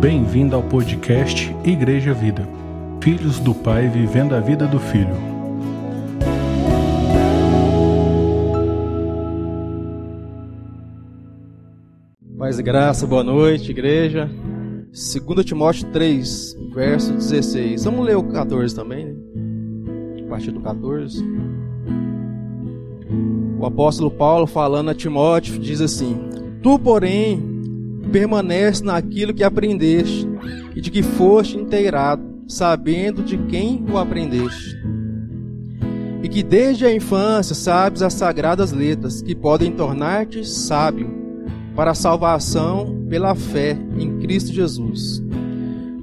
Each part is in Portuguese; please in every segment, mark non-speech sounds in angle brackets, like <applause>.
Bem-vindo ao podcast Igreja Vida. Filhos do Pai vivendo a vida do Filho. Paz e graça, boa noite, igreja. 2 Timóteo 3, verso 16. Vamos ler o 14 também, né? A partir do 14. O apóstolo Paulo, falando a Timóteo, diz assim: Tu, porém, permanece naquilo que aprendeste e de que foste inteirado, sabendo de quem o aprendeste. E que desde a infância sabes as sagradas letras, que podem tornar-te sábio para a salvação pela fé em Cristo Jesus.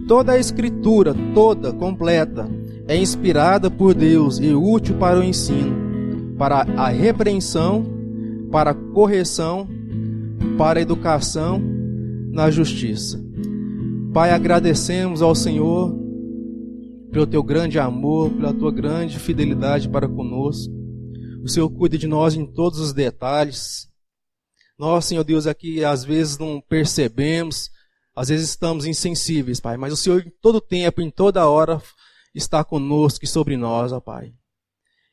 Toda a Escritura, toda, completa, é inspirada por Deus e útil para o ensino, para a repreensão, para a correção, para a educação na justiça. Pai, agradecemos ao Senhor pelo teu grande amor, pela tua grande fidelidade para conosco. O Senhor cuida de nós em todos os detalhes. Nós, Senhor Deus, aqui às vezes não percebemos, às vezes estamos insensíveis, Pai, mas o Senhor em todo tempo, em toda hora, está conosco e sobre nós, ó Pai.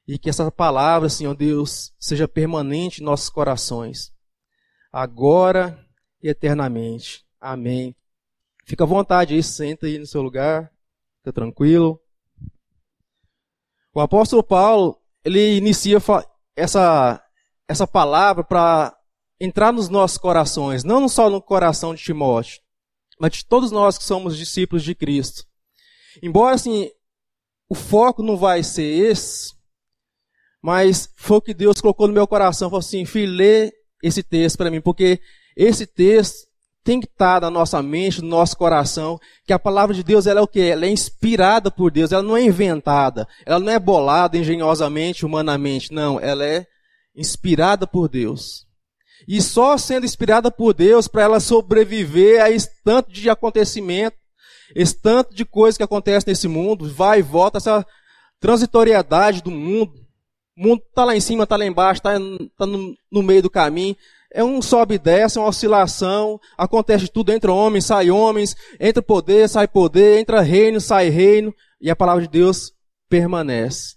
E que essa palavra, Senhor Deus, seja permanente em nossos corações, agora e eternamente. Amém. Fica à vontade aí, senta aí no seu lugar, fica tranquilo. O apóstolo Paulo, ele inicia essa, essa palavra para entrar nos nossos corações, não só no coração de Timóteo, mas de todos nós que somos discípulos de Cristo. Embora, assim, o foco não vai ser esse, mas foi o que Deus colocou no meu coração, falou assim, filho, lê esse texto para mim, porque esse texto tem que estar na nossa mente, no nosso coração, que a palavra de Deus ela é o que? Ela é inspirada por Deus, ela não é inventada, ela não é bolada engenhosamente, humanamente, não, ela é inspirada por Deus. E só sendo inspirada por Deus para ela sobreviver a esse tanto de acontecimento, esse tanto de coisas que acontecem nesse mundo, vai e volta, essa transitoriedade do mundo. O mundo está lá em cima, está lá embaixo, está tá no, no meio do caminho é um sobe e desce, é uma oscilação, acontece tudo, entra homens, sai homens, entra poder, sai poder, entra reino, sai reino, e a palavra de Deus permanece.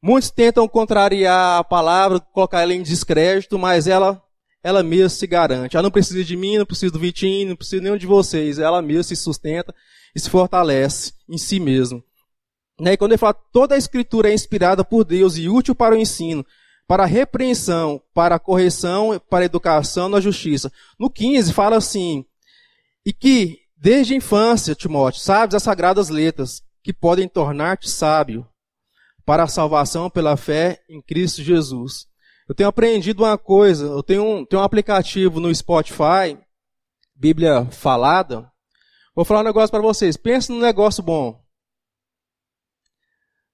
Muitos tentam contrariar a palavra, colocar ela em descrédito, mas ela, ela mesma se garante. Ela não precisa de mim, não precisa do Vitinho, não precisa nenhum de vocês. Ela mesma se sustenta e se fortalece em si mesma. E quando ele fala, toda a escritura é inspirada por Deus e útil para o ensino, para repreensão, para correção, para educação na justiça. No 15 fala assim: e que desde a infância, Timóteo, sabes as sagradas letras que podem tornar-te sábio para a salvação pela fé em Cristo Jesus. Eu tenho aprendido uma coisa, eu tenho um, tenho um aplicativo no Spotify, Bíblia Falada. Vou falar um negócio para vocês. Pensa num negócio bom.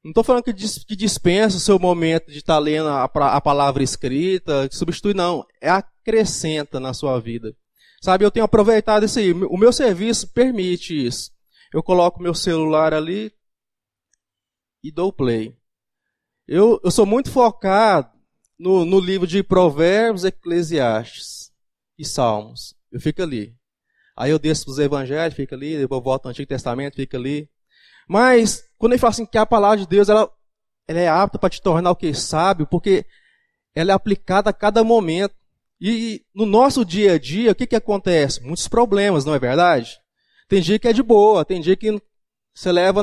Não estou falando que, dispensa o seu momento de estar tá lendo a, a palavra escrita, que substitui, não. É acrescenta na sua vida. Sabe, eu tenho aproveitado isso aí. O meu serviço permite isso. Eu coloco meu celular ali e dou play. Eu, eu sou muito focado no, no livro de Provérbios, Eclesiastes e Salmos. Eu fico ali. Aí eu desço os evangelhos, fica ali, depois volto ao Antigo Testamento, fica ali. Mas, quando ele fala assim que a palavra de Deus, ela, ela é apta para te tornar o que? Sábio, porque ela é aplicada a cada momento. E no nosso dia a dia, o que, que acontece? Muitos problemas, não é verdade? Tem dia que é de boa, tem dia que você leva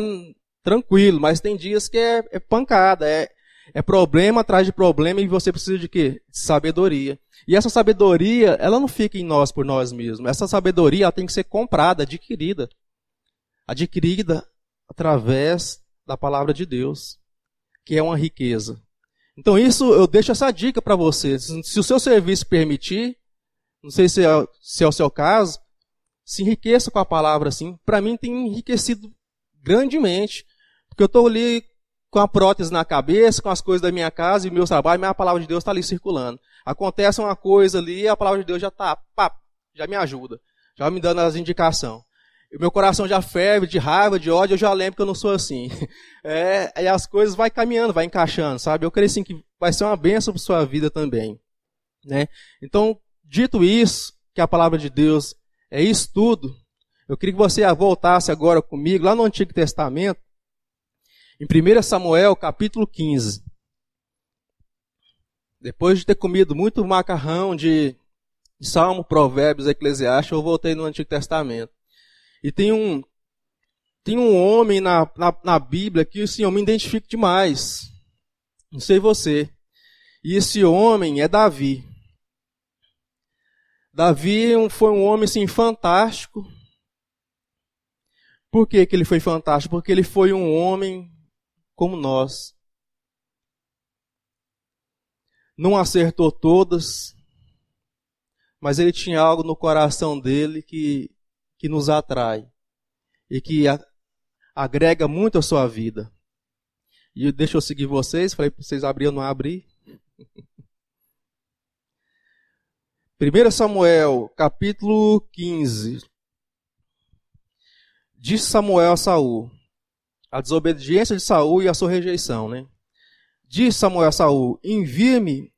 tranquilo, mas tem dias que é, é pancada, é, é problema atrás de problema e você precisa de quê? De sabedoria. E essa sabedoria, ela não fica em nós por nós mesmos. Essa sabedoria ela tem que ser comprada, adquirida. Adquirida através da palavra de Deus, que é uma riqueza. Então, isso eu deixo essa dica para você. Se o seu serviço permitir, não sei se é, se é o seu caso, se enriqueça com a palavra assim. Para mim, tem enriquecido grandemente. Porque eu estou ali com a prótese na cabeça, com as coisas da minha casa e meu trabalho, mas a palavra de Deus está ali circulando. Acontece uma coisa ali, a palavra de Deus já está, já me ajuda, já me dando as indicações meu coração já ferve de raiva, de ódio, eu já lembro que eu não sou assim. <laughs> É, e as coisas vai caminhando, vai encaixando, sabe? Eu creio assim que vai ser uma bênção para sua vida também. Né? Então, dito isso, que a palavra de Deus é isso tudo, Eu queria que você voltasse agora comigo lá no Antigo Testamento, em 1 Samuel, capítulo 15. Depois de ter comido muito macarrão de Salmo, Provérbios, Eclesiastes, eu voltei no Antigo Testamento. E tem um, tem um homem na, na, na Bíblia que assim, eu me identifico demais. Não sei você. E esse homem é Davi. Davi foi um homem assim, fantástico. Por que, que ele foi fantástico? Porque ele foi um homem como nós. Não acertou todas, mas ele tinha algo no coração dele que, que nos atrai e que a, agrega muito à sua vida. E deixa eu seguir vocês, falei para vocês abrir ou não abrir. 1 Samuel, capítulo 15. Disse Samuel a Saul: a desobediência de Saul e a sua rejeição, né? Diz Samuel a Saul: Envia-me,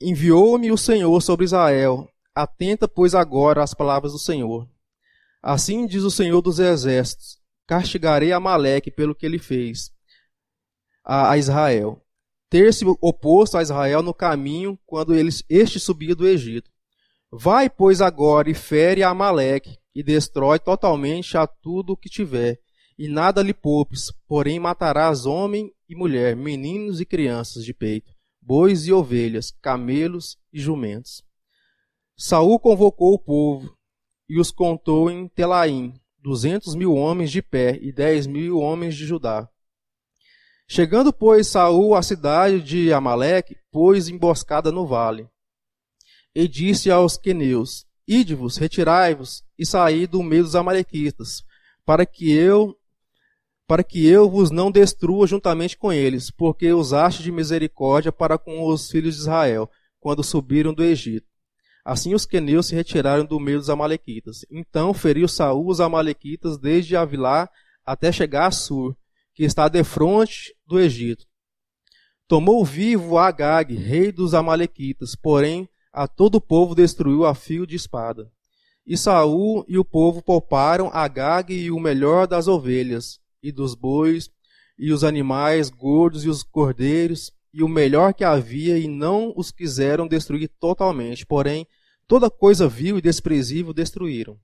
enviou-me o Senhor sobre Israel. Atenta, pois, agora às palavras do Senhor. Assim diz o Senhor dos Exércitos: Castigarei Amaleque pelo que ele fez a, a Israel. Ter-se oposto a Israel no caminho quando eles, este subia do Egito. Vai, pois, agora e fere a Amaleque e destrói totalmente a tudo o que tiver e nada lhe poupes, porém matarás homem e mulher, meninos e crianças de peito, bois e ovelhas, camelos e jumentos. Saul convocou o povo e os contou em Telaim, duzentos mil homens de pé e dez mil homens de Judá. Chegando, pois, Saul à cidade de Amaleque, pôs emboscada no vale. E disse aos queneus, Ide-vos, retirai-vos e saí do meio dos amalequitas, para que eu para que eu vos não destrua juntamente com eles, porque usaste de misericórdia para com os filhos de Israel, quando subiram do Egito. Assim os queneus se retiraram do meio dos amalequitas. Então feriu Saul os amalequitas desde Avilá até chegar a Sur, que está defronte do Egito. Tomou vivo Agag, rei dos amalequitas, porém a todo o povo destruiu a fio de espada. E Saul e o povo pouparam Agag e o melhor das ovelhas, e dos bois, e os animais gordos e os cordeiros, e o melhor que havia, e não os quiseram destruir totalmente, porém, toda coisa vil e desprezível destruíram.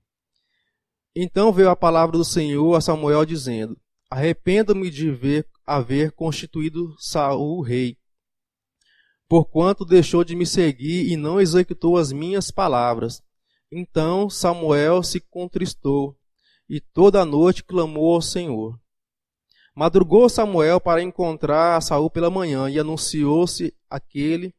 Então veio a palavra do Senhor a Samuel dizendo: Arrependo-me de ver haver constituído Saul rei, porquanto deixou de me seguir e não executou as minhas palavras. Então Samuel se contristou e toda a noite clamou ao Senhor. Madrugou Samuel para encontrar Saul pela manhã e anunciou-se aquele.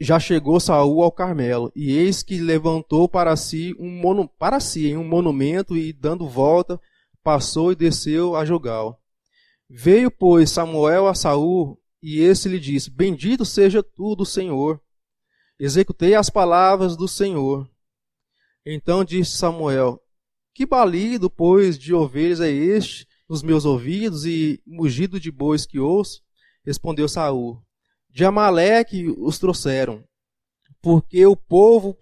Já chegou Saul ao Carmelo, e eis que levantou para si um mono, para si um monumento e dando volta passou e desceu a Jogal. Veio pois Samuel a Saul e esse lhe disse: Bendito seja tu do Senhor. Executei as palavras do Senhor. Então disse Samuel: Que balido, pois, de ovelhas é este nos meus ouvidos e mugido de bois que ouço? Respondeu Saul: De Amaleque os trouxeram, porque o povo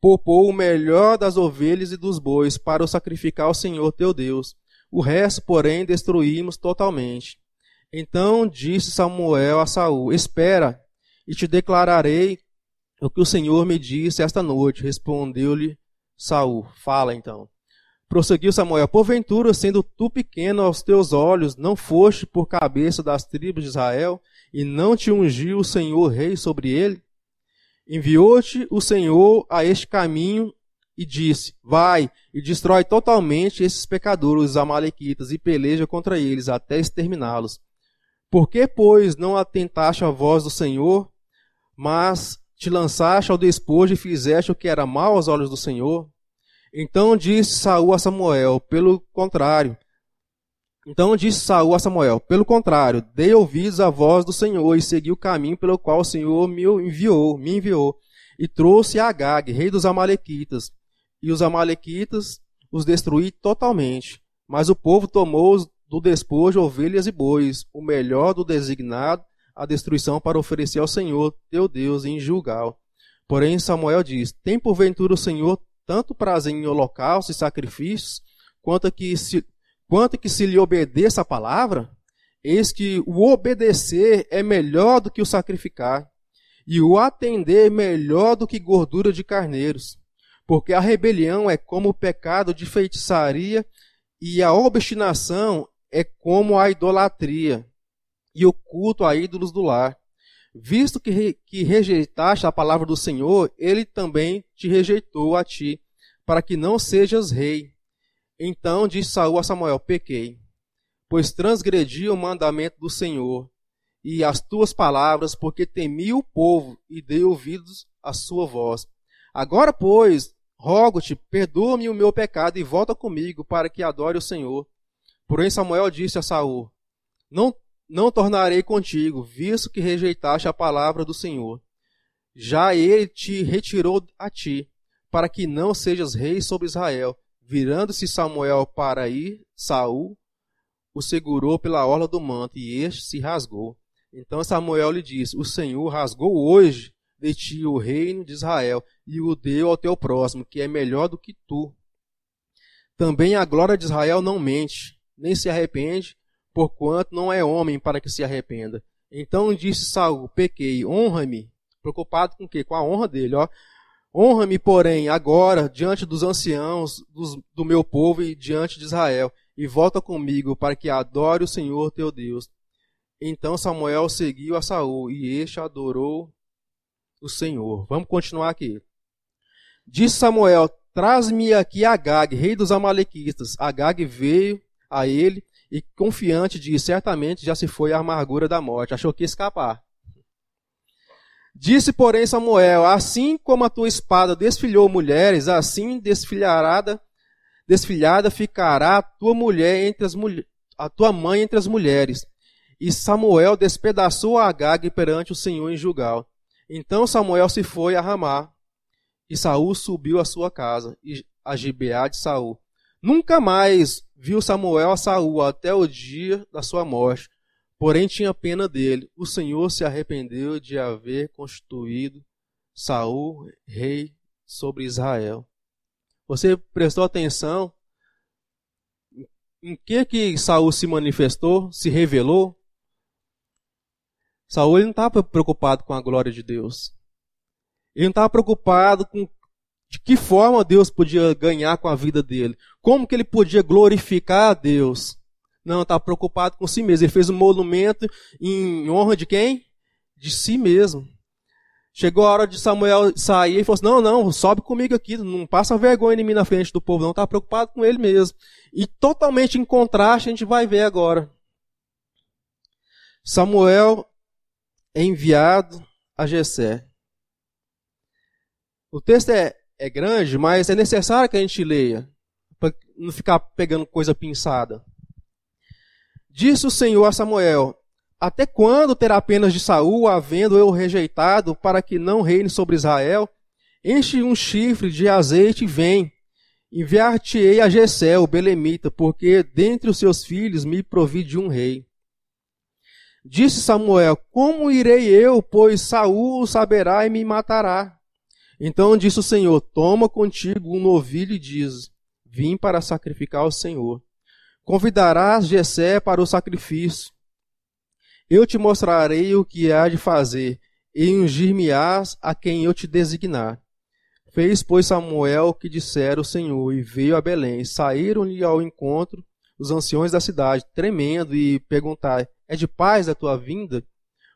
poupou o melhor das ovelhas e dos bois para o sacrificar ao Senhor teu Deus. O resto, porém, destruímos totalmente. Então disse Samuel a Saul: Espera, e te declararei o que o Senhor me disse esta noite. Respondeu-lhe Saul: Fala então. Prosseguiu Samuel: Porventura, sendo tu pequeno aos teus olhos, não foste por cabeça das tribos de Israel, e não te ungiu o Senhor rei sobre ele? Enviou-te o Senhor a este caminho e disse: Vai e destrói totalmente esses pecadores, os amalequitas, e peleja contra eles até exterminá-los. Por que, pois, não atentaste à voz do Senhor, mas te lançaste ao despojo e fizeste o que era mal aos olhos do Senhor? Então disse Saul a Samuel, pelo contrário. Então disse Saul a Samuel, pelo contrário, dei ouvidos à voz do Senhor e segui o caminho pelo qual o Senhor me enviou, me enviou, e trouxe Agag, rei dos amalequitas, e os amalequitas os destruí totalmente. Mas o povo tomou do despojo ovelhas e bois, o melhor do designado, a destruição para oferecer ao Senhor, teu Deus, em Gilgal. Porém Samuel diz: Tem porventura o Senhor tanto prazer em holocaustos e sacrifícios, quanto que se, quanto que se lhe obedeça a palavra, eis que o obedecer é melhor do que o sacrificar, e o atender melhor do que gordura de carneiros, porque a rebelião é como o pecado de feitiçaria, e a obstinação é como a idolatria, e o culto a ídolos do lar. Visto que, re, que rejeitaste a palavra do Senhor, ele também te rejeitou a ti, para que não sejas rei. Então disse Saul a Samuel: Pequei, pois transgredi o mandamento do Senhor e as tuas palavras, porque temi o povo e dei ouvidos à sua voz. Agora, pois, rogo-te, perdoa-me o meu pecado e volta comigo para que adore o Senhor. Porém Samuel disse a Saul: Não não tornarei contigo, visto que rejeitaste a palavra do Senhor. Já ele te retirou a ti, para que não sejas rei sobre Israel. Virando-se Samuel para ir, Saul o segurou pela orla do manto, e este se rasgou. Então Samuel lhe disse: O Senhor rasgou hoje de ti o reino de Israel, e o deu ao teu próximo, que é melhor do que tu. Também a glória de Israel não mente, nem se arrepende, porquanto não é homem para que se arrependa. Então disse Saul: Pequei, honra-me. Preocupado com o quê? Com a honra dele, ó. Honra-me, porém, agora diante dos anciãos dos, do meu povo e diante de Israel, e volta comigo para que adore o Senhor teu Deus. Então Samuel seguiu a Saul e este adorou o Senhor. Vamos continuar aqui. Disse Samuel: Traz-me aqui Agag, rei dos Amalequitas. Agag veio a ele e confiante de certamente já se foi a amargura da morte, achou que ia escapar. Disse, porém, Samuel: Assim como a tua espada desfilhou mulheres, assim desfilharada, desfilhada ficará a tua mulher entre as a tua mãe entre as mulheres. E Samuel despedaçou a Agag perante o Senhor em Jugal. Então Samuel se foi a Ramá, e Saul subiu à sua casa, a Gibeá de Saul. Nunca mais viu Samuel a Saul até o dia da sua morte, porém tinha pena dele. O Senhor se arrependeu de haver constituído Saul rei sobre Israel. Você prestou atenção em que que Saul se manifestou, se revelou? Saul não estava preocupado com a glória de Deus. Ele não estava preocupado com de que forma Deus podia ganhar com a vida dele, como que ele podia glorificar a Deus. Não, estava preocupado com si mesmo. Ele fez um monumento em honra de quem? De si mesmo. Chegou a hora de Samuel sair e falou assim: Não, não, sobe comigo aqui, não passa vergonha em mim na frente do povo, não. Estava preocupado com ele mesmo. E totalmente em contraste, a gente vai ver agora. Samuel é enviado a Jessé. O texto é é grande, mas é necessário que a gente leia, para não ficar pegando coisa pinçada. Disse o Senhor a Samuel: Até quando terá apenas de Saul, havendo eu rejeitado, para que não reine sobre Israel? Enche um chifre de azeite e vem. Enviar-te-ei a Jessé, o belemita, porque dentre os seus filhos me provi de um rei. Disse Samuel: Como irei eu, pois Saul saberá e me matará? Então disse o Senhor: Toma contigo um novilho e diz: Vim para sacrificar ao Senhor. Convidarás Jessé para o sacrifício. Eu te mostrarei o que há de fazer, e ungir-me-ás a quem eu te designar. Fez, pois, Samuel o que dissera o Senhor, e veio a Belém. Saíram-lhe ao encontro os anciões da cidade, tremendo, e perguntaram: É de paz a tua vinda?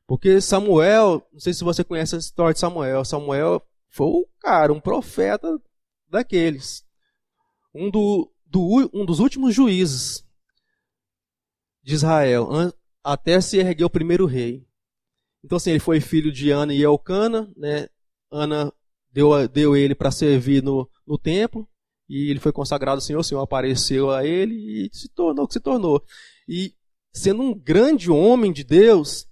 Porque Samuel, não sei se você conhece a história de Samuel, Samuel foi o cara, um profeta daqueles. Um, do, do, um dos últimos juízes de Israel, até se erguer o primeiro rei. Então, assim, ele foi filho de Ana e Elcana, né? Ana deu, deu ele para servir no, no templo, e ele foi consagrado ao Senhor, o Senhor apareceu a ele e se tornou o que se tornou. E sendo um grande homem de Deus,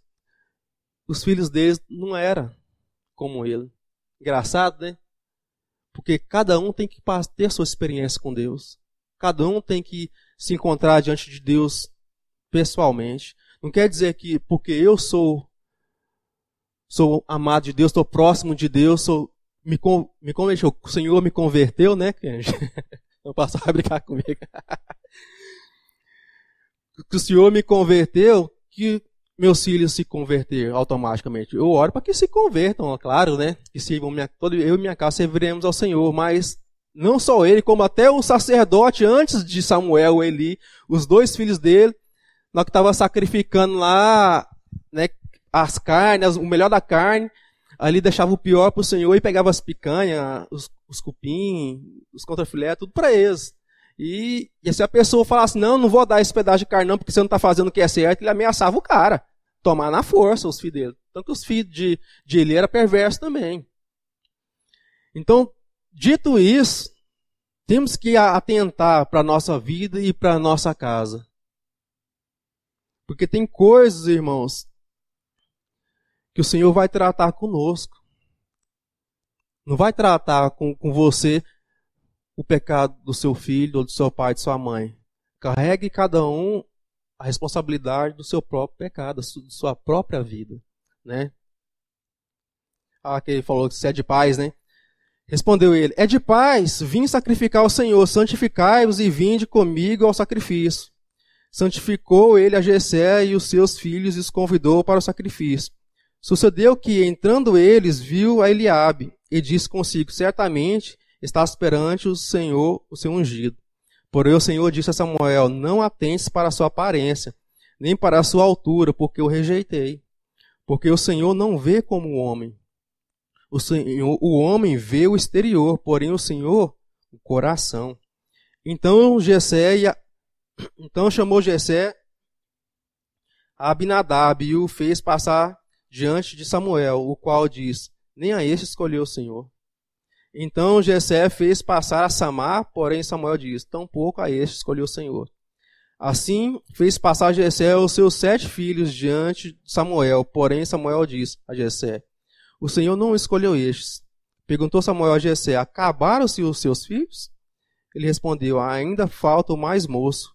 os filhos dele não eram como ele. Engraçado, né? Porque cada um tem que ter sua experiência com Deus. Cada um tem que se encontrar diante de Deus pessoalmente. Não quer dizer que porque eu sou sou amado de Deus, estou próximo de Deus, sou me, me converteu, o Senhor me converteu, né, Kenji? <laughs> Não passar a brincar comigo. <laughs> que o Senhor me converteu, que meus filhos se converter automaticamente. Eu oro para que se convertam, claro, né? Que sirvam minha, todo, eu e minha casa serviremos ao Senhor, mas não só ele, como até o sacerdote antes de Samuel, Eli, os dois filhos dele, na que estava sacrificando lá, né, as carnes, o melhor da carne, ali deixava o pior para o Senhor e pegava as picanhas, os, os cupim, os contrafilé, tudo para eles. E, e, se a pessoa falasse, não, não vou dar esse pedaço de carne não, porque você não está fazendo o que é certo, ele ameaçava o cara. Tomar na força os filhos dele. Tanto que os filhos de, de ele era perverso também. Então, dito isso, temos que atentar para a nossa vida e para a nossa casa. Porque tem coisas, irmãos, que o Senhor vai tratar conosco. Não vai tratar com, com você o pecado do seu filho, ou do seu pai, de sua mãe. Carregue cada um a responsabilidade do seu próprio pecado, da sua própria vida, né? Ah, que ele falou que você é de paz, né? Respondeu ele: É de paz, vim sacrificar ao Senhor, santificai-vos e vinde comigo ao sacrifício. Santificou ele a Jessé e os seus filhos e os convidou para o sacrifício. Sucedeu que, entrando eles, viu a Eliabe e disse consigo: Certamente estás perante o Senhor, o seu ungido. Porém o Senhor disse a Samuel: Não atentes para a sua aparência, nem para a sua altura, porque eu rejeitei. Porque o Senhor não vê como o homem. O, Senhor, o homem vê o exterior, porém o Senhor o coração. Então Jessé a, <coughs> então chamou Jessé a Abinadab e o fez passar diante de Samuel, o qual diz: Nem a este escolheu o Senhor. Então Jessé fez passar a Samar, porém Samuel diz: Tampouco a este escolheu o Senhor. Assim fez passar Jessé os seus sete filhos diante de Samuel, porém Samuel diz a Jessé: O Senhor não escolheu estes. Perguntou Samuel a Jessé: Acabaram-se os seus filhos? Ele respondeu: Ainda falta o mais moço,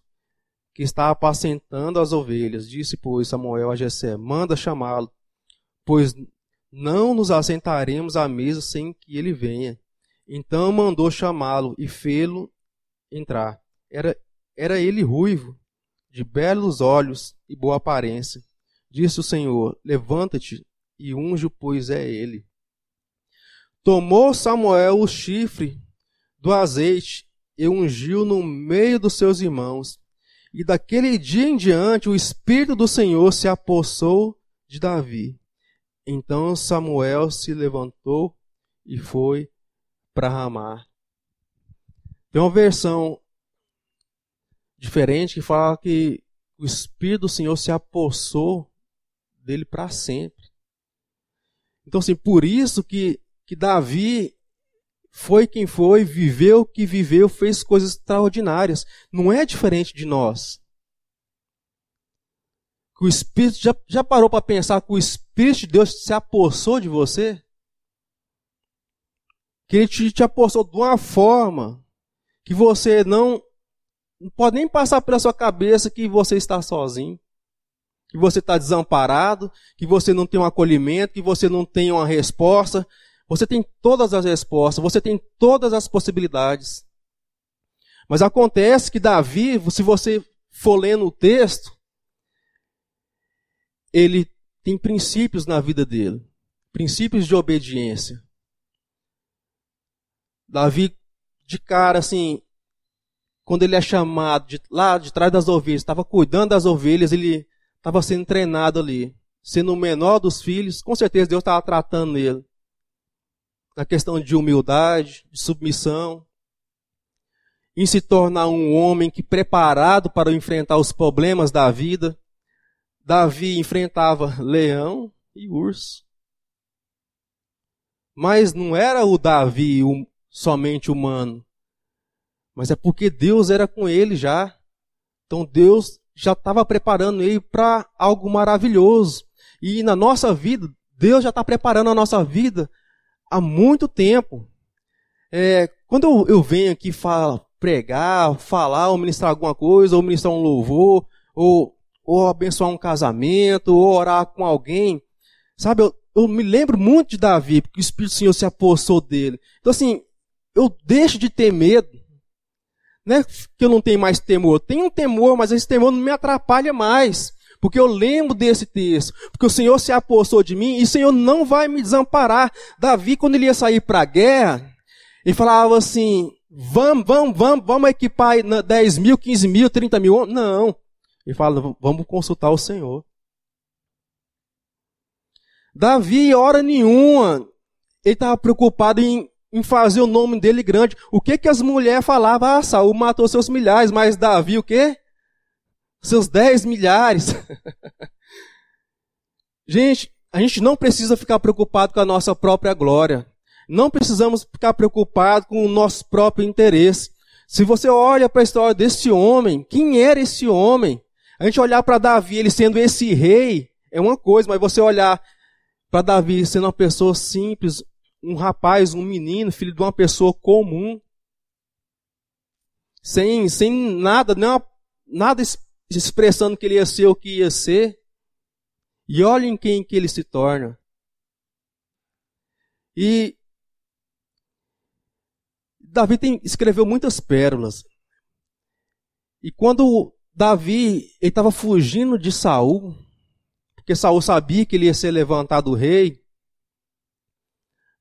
que está apacentando as ovelhas. Disse, pois, Samuel a Jessé: Manda chamá-lo, pois não nos assentaremos à mesa sem que ele venha. Então mandou chamá-lo e fê-lo entrar. Era, era ele ruivo, de belos olhos e boa aparência. Disse o Senhor: Levanta-te e unge, pois é ele. Tomou Samuel o chifre do azeite e ungiu no meio dos seus irmãos. E daquele dia em diante o Espírito do Senhor se apossou de Davi. Então Samuel se levantou e foi para Ramar. Tem uma versão diferente que fala que o Espírito do Senhor se apossou dele para sempre. Então, assim, por isso que, que Davi foi quem foi, viveu o que viveu, fez coisas extraordinárias. Não é diferente de nós. O Espírito, já, já parou para pensar que o Espírito de Deus se apossou de você? Que ele te, te apostou de uma forma que você não, não pode nem passar pela sua cabeça que você está sozinho, que você está desamparado, que você não tem um acolhimento, que você não tem uma resposta. Você tem todas as respostas, você tem todas as possibilidades. Mas acontece que Davi, se você for lendo o texto, ele tem princípios na vida dele, princípios de obediência. Davi, de cara, assim, quando ele é chamado de, lá de trás das ovelhas, estava cuidando das ovelhas, ele estava sendo treinado ali. Sendo o menor dos filhos, com certeza Deus estava tratando ele. Na questão de humildade, de submissão, em se tornar um homem que preparado para enfrentar os problemas da vida. Davi enfrentava leão e urso. Mas não era o Davi, o, somente humano. Mas é porque Deus era com ele já. Então Deus já estava preparando ele para algo maravilhoso. E na nossa vida, Deus já está preparando a nossa vida há muito tempo. É, quando eu, eu venho aqui fala, pregar, falar, ou ministrar alguma coisa, ou ministrar um louvor, ou, ou abençoar um casamento, ou orar com alguém, sabe, eu, eu me lembro muito de Davi, porque o Espírito do Senhor se apossou dele. Então, assim, eu deixo de ter medo. Não é que eu não tenho mais temor. Eu tenho um temor, mas esse temor não me atrapalha mais. Porque eu lembro desse texto. Porque o Senhor se apossou de mim e o Senhor não vai me desamparar. Davi, quando ele ia sair para a guerra, ele falava assim: vamos, vamos, vamos, vamos equipar 10 mil, 15 mil, 30 mil. Não. Ele fala: vamos consultar o Senhor. Davi, hora nenhuma, ele estava preocupado em, em, fazer o nome dele grande. O que que as mulheres falavam? Ah, Saul matou seus milhares, mas Davi o quê? Seus dez milhares. <laughs> gente, a gente não precisa ficar preocupado com a nossa própria glória. Não precisamos ficar preocupados com o nosso próprio interesse. Se você olha para a história desse homem, quem era esse homem? A gente olhar para Davi, ele sendo esse rei, é uma coisa, mas você olhar para Davi sendo uma pessoa simples, um rapaz, um menino, filho de uma pessoa comum, sem, sem nada, não, nada expressando que ele ia ser o que ia ser. E olhem quem que ele se torna. E Davi tem, escreveu muitas pérolas. E quando Davi estava fugindo de Saul, porque Saul sabia que ele ia ser levantado rei,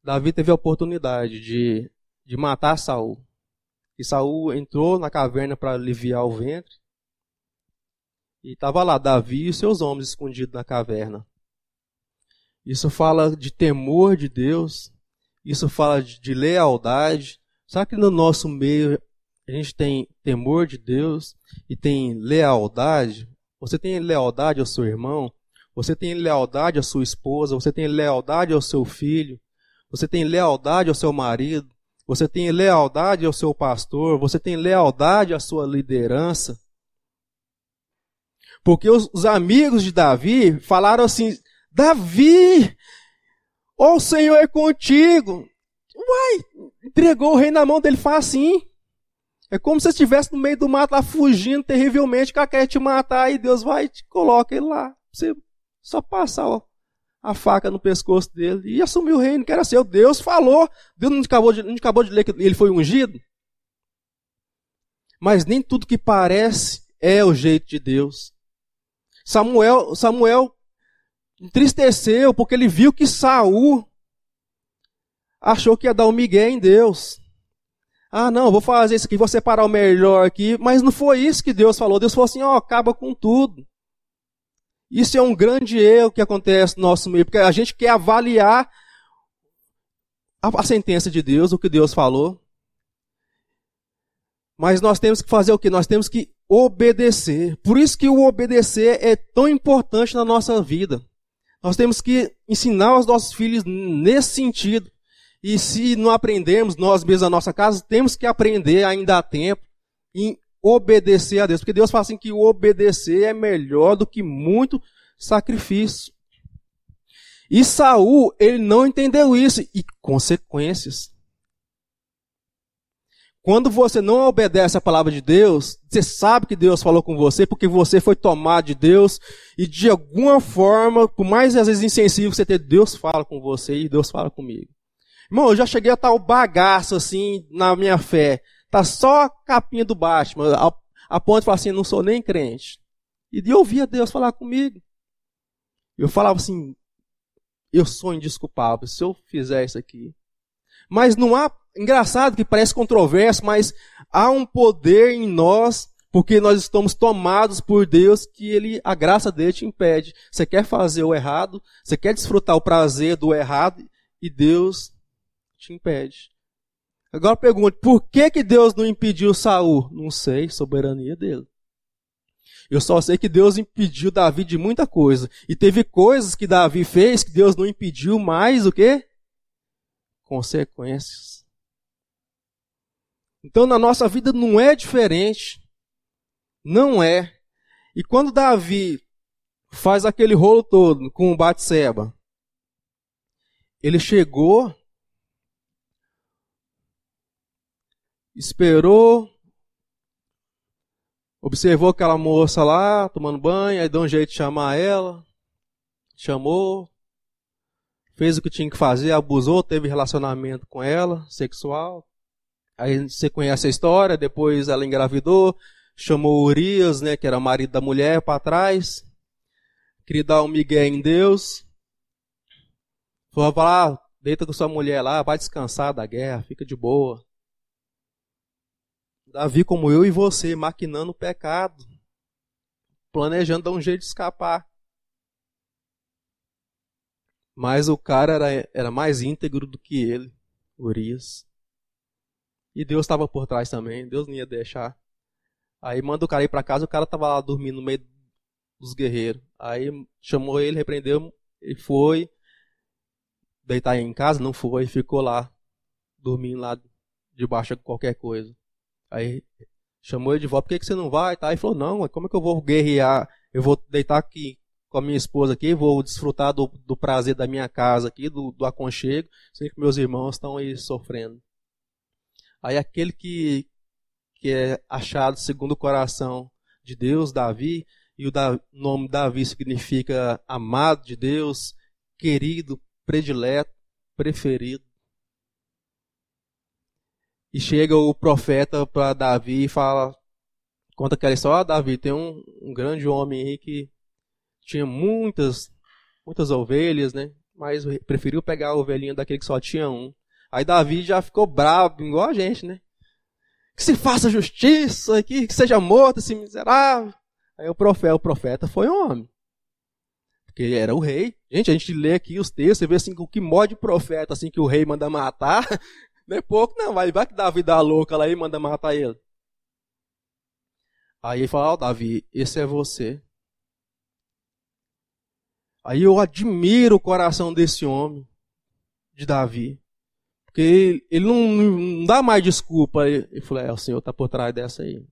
Davi teve a oportunidade de, de matar Saul. E Saul entrou na caverna para aliviar o ventre. E estava lá Davi e seus homens escondidos na caverna. Isso fala de temor de Deus, isso fala de, de lealdade. Sabe que no nosso meio a gente tem temor de Deus e tem lealdade? Você tem lealdade ao seu irmão? Você tem lealdade à sua esposa, você tem lealdade ao seu filho, você tem lealdade ao seu marido, você tem lealdade ao seu pastor, você tem lealdade à sua liderança. Porque os, os amigos de Davi falaram assim: Davi, o Senhor é contigo. Uai, entregou o rei na mão dele, faz assim. É como se você estivesse no meio do mato lá fugindo terrivelmente, que quer te matar, e Deus vai e te coloca ele lá. Você só passar ó, a faca no pescoço dele e assumir o reino, que era seu. Deus falou. Deus não acabou, de, não acabou de ler que ele foi ungido? Mas nem tudo que parece é o jeito de Deus. Samuel, Samuel entristeceu porque ele viu que Saul achou que ia dar um migué em Deus. Ah, não, vou fazer isso aqui, vou separar o melhor aqui. Mas não foi isso que Deus falou. Deus falou assim: ó, acaba com tudo. Isso é um grande erro que acontece no nosso meio, porque a gente quer avaliar a, a sentença de Deus, o que Deus falou. Mas nós temos que fazer o que? Nós temos que obedecer. Por isso que o obedecer é tão importante na nossa vida. Nós temos que ensinar os nossos filhos nesse sentido. E se não aprendermos nós mesmos na nossa casa, temos que aprender ainda há tempo em obedecer a Deus. Porque Deus fala assim que obedecer é melhor do que muito sacrifício. E Saul, ele não entendeu isso e consequências. Quando você não obedece a palavra de Deus, você sabe que Deus falou com você porque você foi tomado de Deus e de alguma forma, por mais às vezes insensível que você ter, Deus fala com você e Deus fala comigo. Irmão, eu já cheguei a o bagaço assim na minha fé. Tá só a capinha do Batman, a, a ponto de falar assim, não sou nem crente. E eu ouvia Deus falar comigo. Eu falava assim, eu sou indesculpável se eu fizer isso aqui. Mas não há, engraçado que parece controverso, mas há um poder em nós, porque nós estamos tomados por Deus, que ele, a graça dele te impede. Você quer fazer o errado, você quer desfrutar o prazer do errado, e Deus te impede. Agora pergunto, por que, que Deus não impediu Saul? Não sei, soberania dele. Eu só sei que Deus impediu Davi de muita coisa. E teve coisas que Davi fez que Deus não impediu mais o quê? Consequências. Então na nossa vida não é diferente. Não é. E quando Davi faz aquele rolo todo com Batseba, ele chegou esperou, observou aquela moça lá tomando banho, aí deu um jeito de chamar ela, chamou, fez o que tinha que fazer, abusou, teve relacionamento com ela, sexual. Aí você conhece a história, depois ela engravidou, chamou Urias, né, que era marido da mulher, para trás. Queria dar um migué em Deus. Falou, lá, deita com sua mulher lá, vai descansar da guerra, fica de boa. Davi, como eu e você, maquinando o pecado, planejando dar um jeito de escapar. Mas o cara era, era mais íntegro do que ele, Urias. E Deus estava por trás também, Deus não ia deixar. Aí manda o cara ir para casa, o cara estava lá dormindo no meio dos guerreiros. Aí chamou ele, repreendeu, e foi deitar em casa, não foi, ficou lá, dormindo lá debaixo de qualquer coisa. Aí chamou ele de volta, por que, que você não vai? Tá? Aí falou, não, como é que eu vou guerrear? Eu vou deitar aqui com a minha esposa aqui, vou desfrutar do, do prazer da minha casa aqui, do, do aconchego, sem que meus irmãos estão aí sofrendo. Aí aquele que, que é achado segundo o coração de Deus, Davi, e o da, nome Davi significa amado de Deus, querido, predileto, preferido. E chega o profeta para Davi e fala, conta aquela história, ah, Davi, tem um, um grande homem aí que tinha muitas, muitas ovelhas, né? Mas preferiu pegar a ovelhinha daquele que só tinha um. Aí Davi já ficou bravo, igual a gente, né? Que se faça justiça, que, seja morto esse miserável. Aí o profeta, o profeta foi homem. Porque era o rei. Gente, a gente lê aqui os textos e vê assim, o que mod profeta assim que o rei manda matar. <laughs> Não é pouco, não. Vai, vai que Davi dá louca lá e manda matar ele. Aí ele fala, ó, oh, Davi, esse é você. Aí eu admiro o coração desse homem, de Davi. Porque ele, ele não, não, dá mais desculpa. Ele falou: é, o Senhor está por trás dessa aí.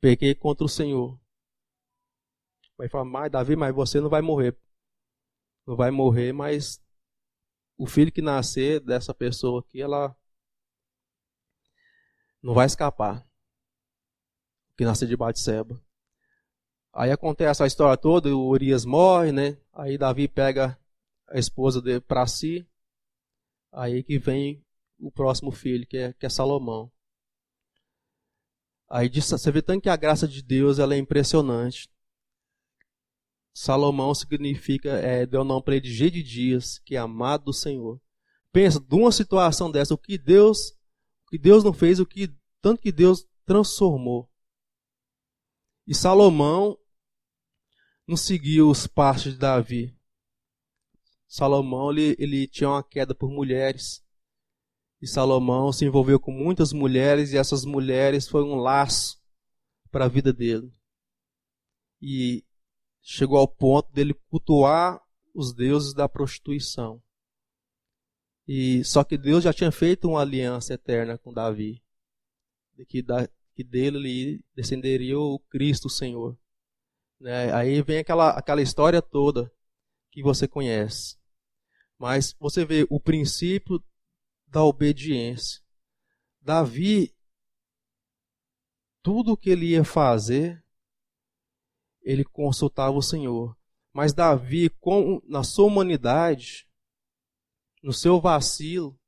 Peguei contra o Senhor. Vai falar, mas Davi, mas você não vai morrer. Não vai morrer, mas o filho que nascer dessa pessoa aqui, ela não vai escapar. Que nascer de Batseba. Aí acontece a história toda, o Urias morre, né? Aí Davi pega a esposa dele para si. Aí que vem o próximo filho, que é, que é Salomão. Aí você vê tanto que a graça de Deus ela é impressionante. Salomão significa, é, deu o nome para ele de G de Dias, que é amado do Senhor. Pensa, de uma situação dessa, o que Deus, o que Deus não fez, o que tanto que Deus transformou. E Salomão não seguiu os passos de Davi. Salomão ele, ele tinha uma queda por mulheres. E Salomão se envolveu com muitas mulheres e essas mulheres foi um laço para a vida dele. E chegou ao ponto dele cultuar os deuses da prostituição. E só que Deus já tinha feito uma aliança eterna com Davi, de que, da, que dele descenderia o Cristo, o Senhor. Né? Aí vem aquela, aquela história toda que você conhece. Mas você vê o princípio da obediência. Davi, tudo o que ele ia fazer, ele consultava o Senhor. Mas Davi, com, na sua humanidade, no seu vacilo,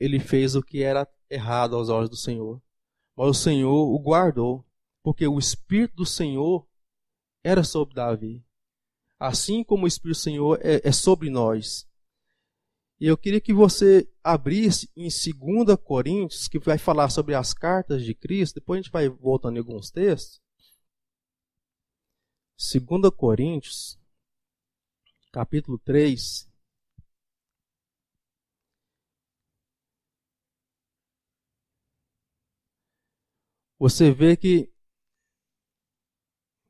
ele fez o que era errado aos olhos do Senhor. Mas o Senhor o guardou porque o Espírito do Senhor era sobre Davi. Assim como o Espírito do Senhor é, é sobre nós. E eu queria que você abrisse em 2 Coríntios, que vai falar sobre as cartas de Cristo. Depois a gente vai voltando em alguns textos. 2 Coríntios, capítulo 3. Você vê que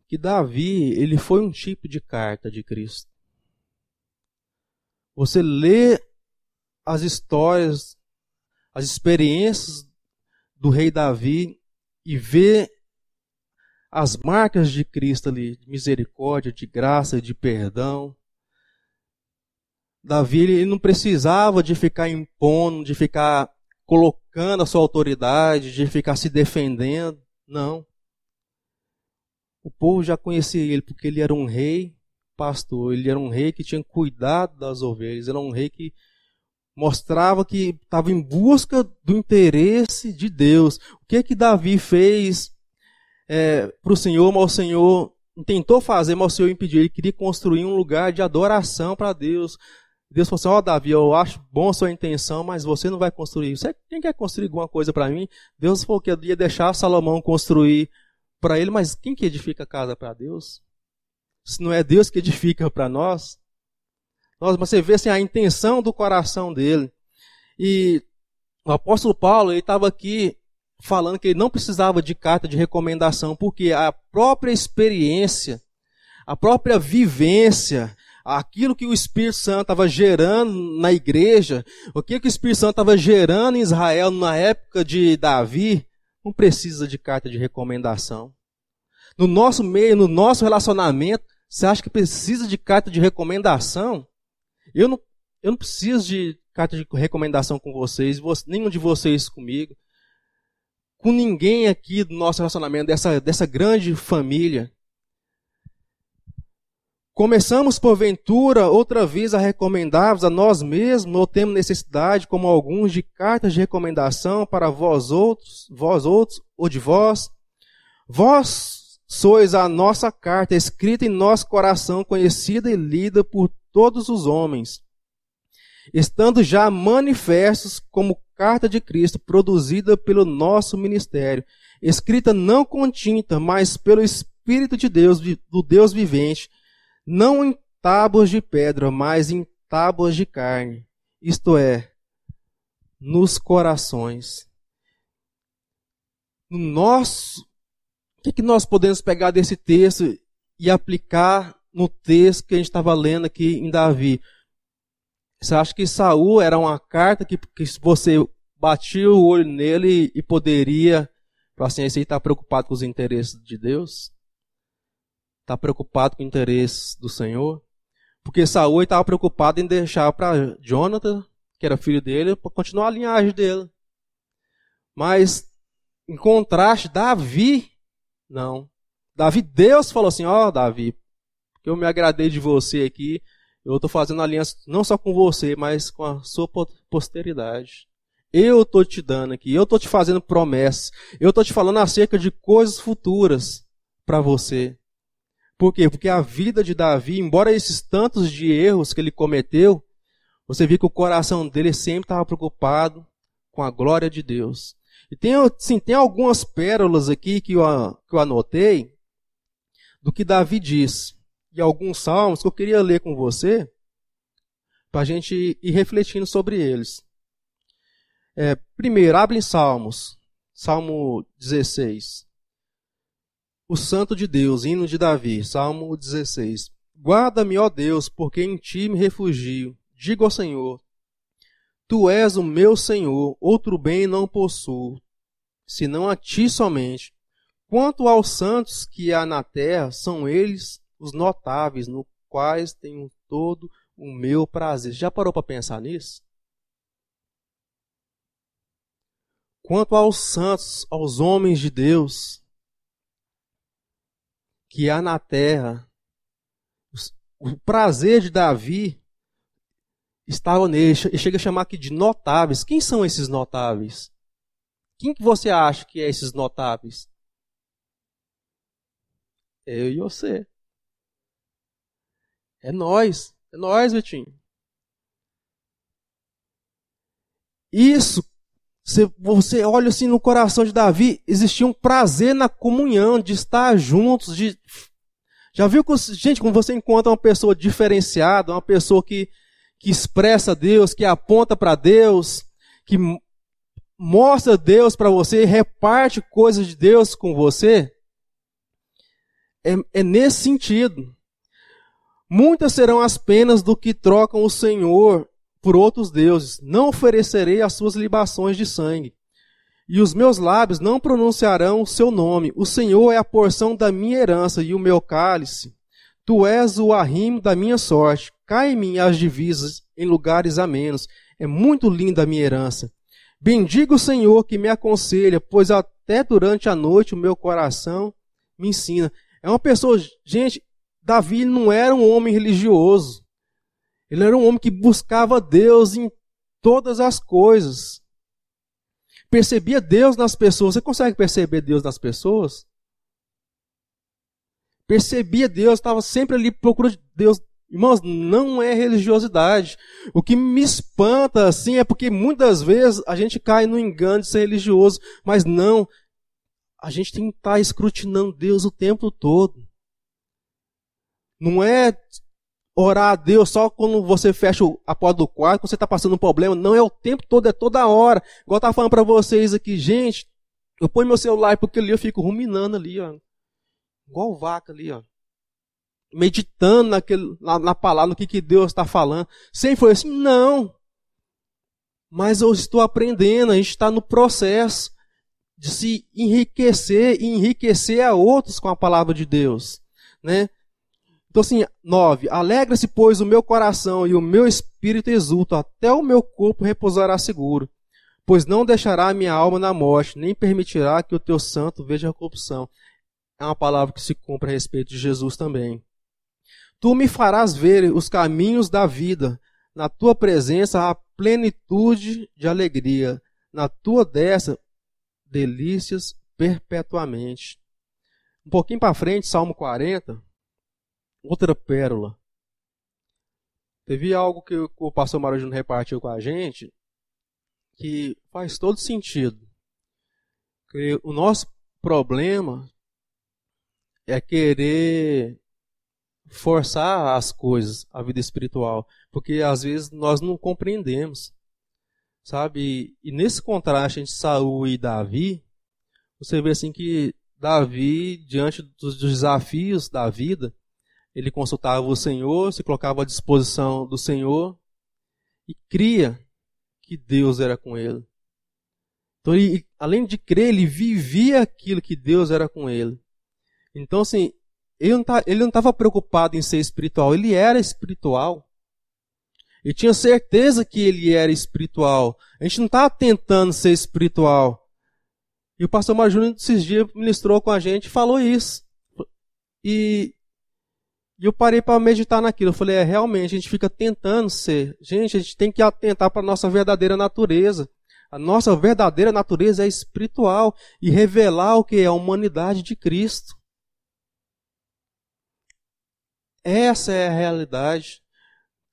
que Davi, ele foi um tipo de carta de Cristo. Você lê as histórias, as experiências do rei Davi e vê as marcas de Cristo ali, de misericórdia, de graça, de perdão. Davi ele não precisava de ficar impondo, de ficar colocando a sua autoridade, de ficar se defendendo. Não. O povo já conhecia ele porque ele era um rei pastor, ele era um rei que tinha cuidado das ovelhas, era um rei que mostrava que estava em busca do interesse de Deus. O que que Davi fez é, para o Senhor, mas o Senhor tentou fazer, mas o Senhor impediu. Ele queria construir um lugar de adoração para Deus. Deus falou assim: Ó, oh, Davi, eu acho bom a sua intenção, mas você não vai construir. Você, quem quer construir alguma coisa para mim? Deus falou que ia deixar Salomão construir para ele, mas quem que edifica a casa para Deus? Se não é Deus que edifica para nós, nós, você vê assim, a intenção do coração dele. E o apóstolo Paulo estava aqui falando que ele não precisava de carta de recomendação, porque a própria experiência, a própria vivência, aquilo que o Espírito Santo estava gerando na igreja, o que, que o Espírito Santo estava gerando em Israel na época de Davi, não precisa de carta de recomendação. No nosso meio, no nosso relacionamento, você acha que precisa de carta de recomendação? Eu não, eu não preciso de carta de recomendação com vocês, nenhum de vocês comigo, com ninguém aqui do nosso relacionamento, dessa, dessa grande família. Começamos, porventura, outra vez a recomendar-vos a nós mesmos, ou temos necessidade, como alguns, de cartas de recomendação para vós outros, vós outros, ou de vós? Vós sois a nossa carta, escrita em nosso coração, conhecida e lida por todos os homens, estando já manifestos como carta de Cristo, produzida pelo nosso ministério, escrita não com tinta, mas pelo Espírito de Deus, do Deus vivente, não em tábuas de pedra, mas em tábuas de carne, isto é, nos corações. No nosso, o que, que nós podemos pegar desse texto e aplicar no texto que a gente estava lendo aqui em Davi. Você acha que Saul era uma carta que, que você batia o olho nele e poderia, assim, esse aí está preocupado com os interesses de Deus? Está preocupado com os interesses do Senhor? Porque Saul estava preocupado em deixar para Jonathan, que era filho dele, para continuar a linhagem dele. Mas, em contraste, Davi, não. Davi, Deus falou assim: Ó, oh, Davi, eu me agradei de você aqui. Eu estou fazendo aliança não só com você, mas com a sua posteridade. Eu estou te dando aqui, eu estou te fazendo promessas, eu estou te falando acerca de coisas futuras para você. Por quê? Porque a vida de Davi, embora esses tantos de erros que ele cometeu, você viu que o coração dele sempre estava preocupado com a glória de Deus. E tem, sim, tem algumas pérolas aqui que eu, que eu anotei do que Davi diz e alguns salmos que eu queria ler com você, para a gente ir refletindo sobre eles. É, primeiro, abre em Salmos, Salmo 16. O Santo de Deus, hino de Davi, Salmo 16. Guarda-me, ó Deus, porque em ti me refugio. Digo ao Senhor: Tu és o meu Senhor, outro bem não possuo, senão a ti somente. Quanto aos santos que há na terra, são eles os notáveis, no quais tenho todo o meu prazer. Já parou para pensar nisso? Quanto aos santos, aos homens de Deus que há na terra, o prazer de Davi estava nele. Ele chega a chamar aqui de notáveis. Quem são esses notáveis? Quem que você acha que é esses notáveis? Eu e você. É nós. É nós, Vitinho. Isso, você olha assim no coração de Davi, existia um prazer na comunhão, de estar juntos, de já viu que, gente, quando você encontra uma pessoa diferenciada, uma pessoa que, que expressa Deus, que aponta para Deus, que mostra Deus para você, reparte coisas de Deus com você, é, é nesse sentido. Muitas serão as penas do que trocam o Senhor por outros deuses. Não oferecerei as suas libações de sangue. E os meus lábios não pronunciarão o seu nome. O Senhor é a porção da minha herança e o meu cálice. Tu és o arrimo da minha sorte. Cai em mim as divisas em lugares amenos. É muito linda a minha herança. Bendiga o Senhor que me aconselha, pois até durante a noite o meu coração me ensina. É uma pessoa, gente, Davi não era um homem religioso. Ele era um homem que buscava Deus em todas as coisas. Percebia Deus nas pessoas. Você consegue perceber Deus nas pessoas? Percebia Deus, estava sempre ali procurando Deus. Irmãos, não é religiosidade. O que me espanta, assim, é porque muitas vezes a gente cai no engano de ser religioso, mas não. A gente tem que estar escrutinando Deus o tempo todo. Não é orar a Deus só quando você fecha a porta do quarto, quando você está passando um problema. Não, é o tempo todo, é toda hora. Igual eu estava falando para vocês aqui, gente, eu ponho meu celular porque ali eu fico ruminando ali, ó. Igual vaca ali, ó. Meditando naquele, na, na palavra, no que, que Deus está falando. Sempre foi assim, não. Mas eu estou aprendendo, a gente está no processo de se enriquecer e enriquecer a outros com a palavra de Deus, né? Então, assim, nove. Alegra-se, pois, o meu coração e o meu espírito exulta, até o meu corpo repousará seguro. Pois não deixará a minha alma na morte, nem permitirá que o teu santo veja a corrupção. É uma palavra que se cumpre a respeito de Jesus também. Tu me farás ver os caminhos da vida. Na tua presença há plenitude de alegria. Na tua destra, delícias perpetuamente. Um pouquinho para frente, Salmo 40 outra pérola. Teve algo que o pastor Marujino repartiu com a gente que faz todo sentido. Que o nosso problema é querer forçar as coisas, a vida espiritual, porque às vezes nós não compreendemos. Sabe? E nesse contraste entre Saul e Davi, você vê assim que Davi, diante dos desafios da vida, ele consultava o Senhor, se colocava à disposição do Senhor e cria que Deus era com ele. Então, ele, além de crer, ele vivia aquilo que Deus era com ele. Então, assim, ele não tá, estava preocupado em ser espiritual, ele era espiritual. Ele tinha certeza que ele era espiritual. A gente não estava tentando ser espiritual. E o pastor Marjúnior, esses dias, ministrou com a gente e falou isso. E e eu parei para meditar naquilo. Eu falei, é, realmente, a gente fica tentando ser. Gente, a gente tem que atentar para a nossa verdadeira natureza. A nossa verdadeira natureza é espiritual e revelar o que é a humanidade de Cristo. Essa é a realidade.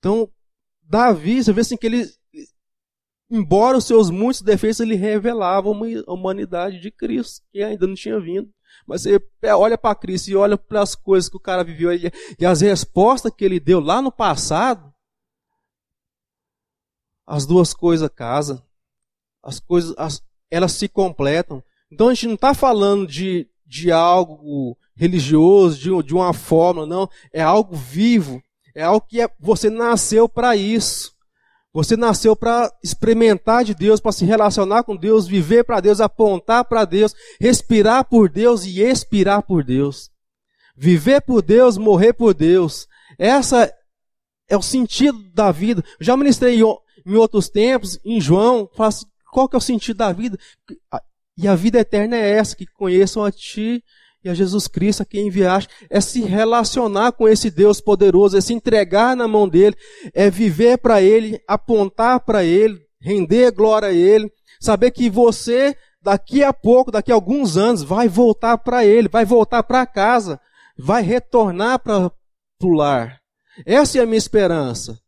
Então, Davi, você vê assim que ele, embora os seus muitos defeitos, ele revelava uma humanidade de Cristo, que ainda não tinha vindo. Mas você olha para Cristo e olha para as coisas que o cara viveu e, as respostas que ele deu lá no passado, as duas coisas casam. As coisas, as, elas se completam. Então a gente não está falando de, de algo religioso, de, de uma fórmula, não. É algo vivo. É algo que é, você nasceu para isso. Você nasceu para experimentar de Deus, para se relacionar com Deus, viver para Deus, apontar para Deus, respirar por Deus e expirar por Deus. Viver por Deus, morrer por Deus. Essa é o sentido da vida. Já ministrei em outros tempos, em João, assim, qual que é o sentido da vida? E a vida eterna é essa, que conheçam a Ti e a Jesus Cristo, a quem enviaste, é se relacionar com esse Deus poderoso, é se entregar na mão dele, é viver para ele, apontar para ele, render glória a ele, saber que você, daqui a pouco, daqui a alguns anos, vai voltar para ele, vai voltar para casa, vai retornar para o lar. Essa é a minha esperança.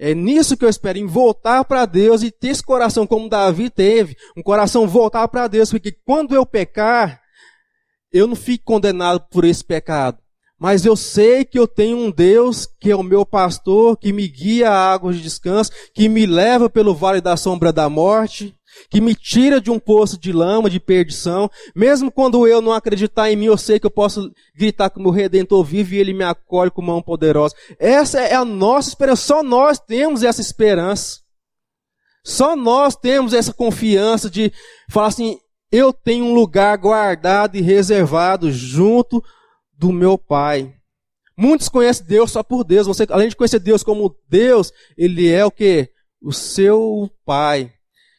É nisso que eu espero, em voltar para Deus e ter esse coração como Davi teve, um coração voltar para Deus, porque quando eu pecar, eu não fico condenado por esse pecado. Mas eu sei que eu tenho um Deus que é o meu pastor, que me guia a águas de descanso, que me leva pelo vale da sombra da morte, que me tira de um poço de lama, de perdição. Mesmo quando eu não acreditar em mim, eu sei que eu posso gritar que o meu Redentor vive e ele me acolhe com mão poderosa. Essa é a nossa esperança. Só nós temos essa esperança. Só nós temos essa confiança de falar assim, eu tenho um lugar guardado e reservado junto do meu Pai. Muitos conhecem Deus só por Deus. Você, além de conhecer Deus como Deus, Ele é o que? O seu Pai.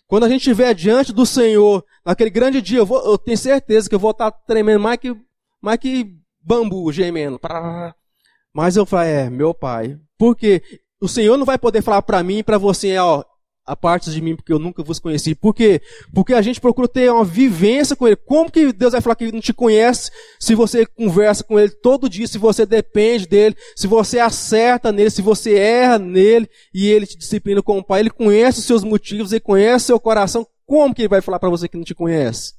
Quando a gente estiver diante do Senhor, naquele grande dia, eu, vou, eu tenho certeza que eu vou estar tremendo mais que, mais que bambu gemendo. Mas eu falei, é, meu pai. Porque o Senhor não vai poder falar para mim e para você, ó, a parte de mim porque eu nunca vos conheci. Por quê? Porque a gente procura ter uma vivência com Ele. Como que Deus vai falar que Ele não te conhece se você conversa com Ele todo dia, se você depende dEle, se você acerta nele, se você erra nele e Ele te disciplina como Pai. Ele conhece os seus motivos, Ele conhece o seu coração. Como que Ele vai falar para você que não te conhece?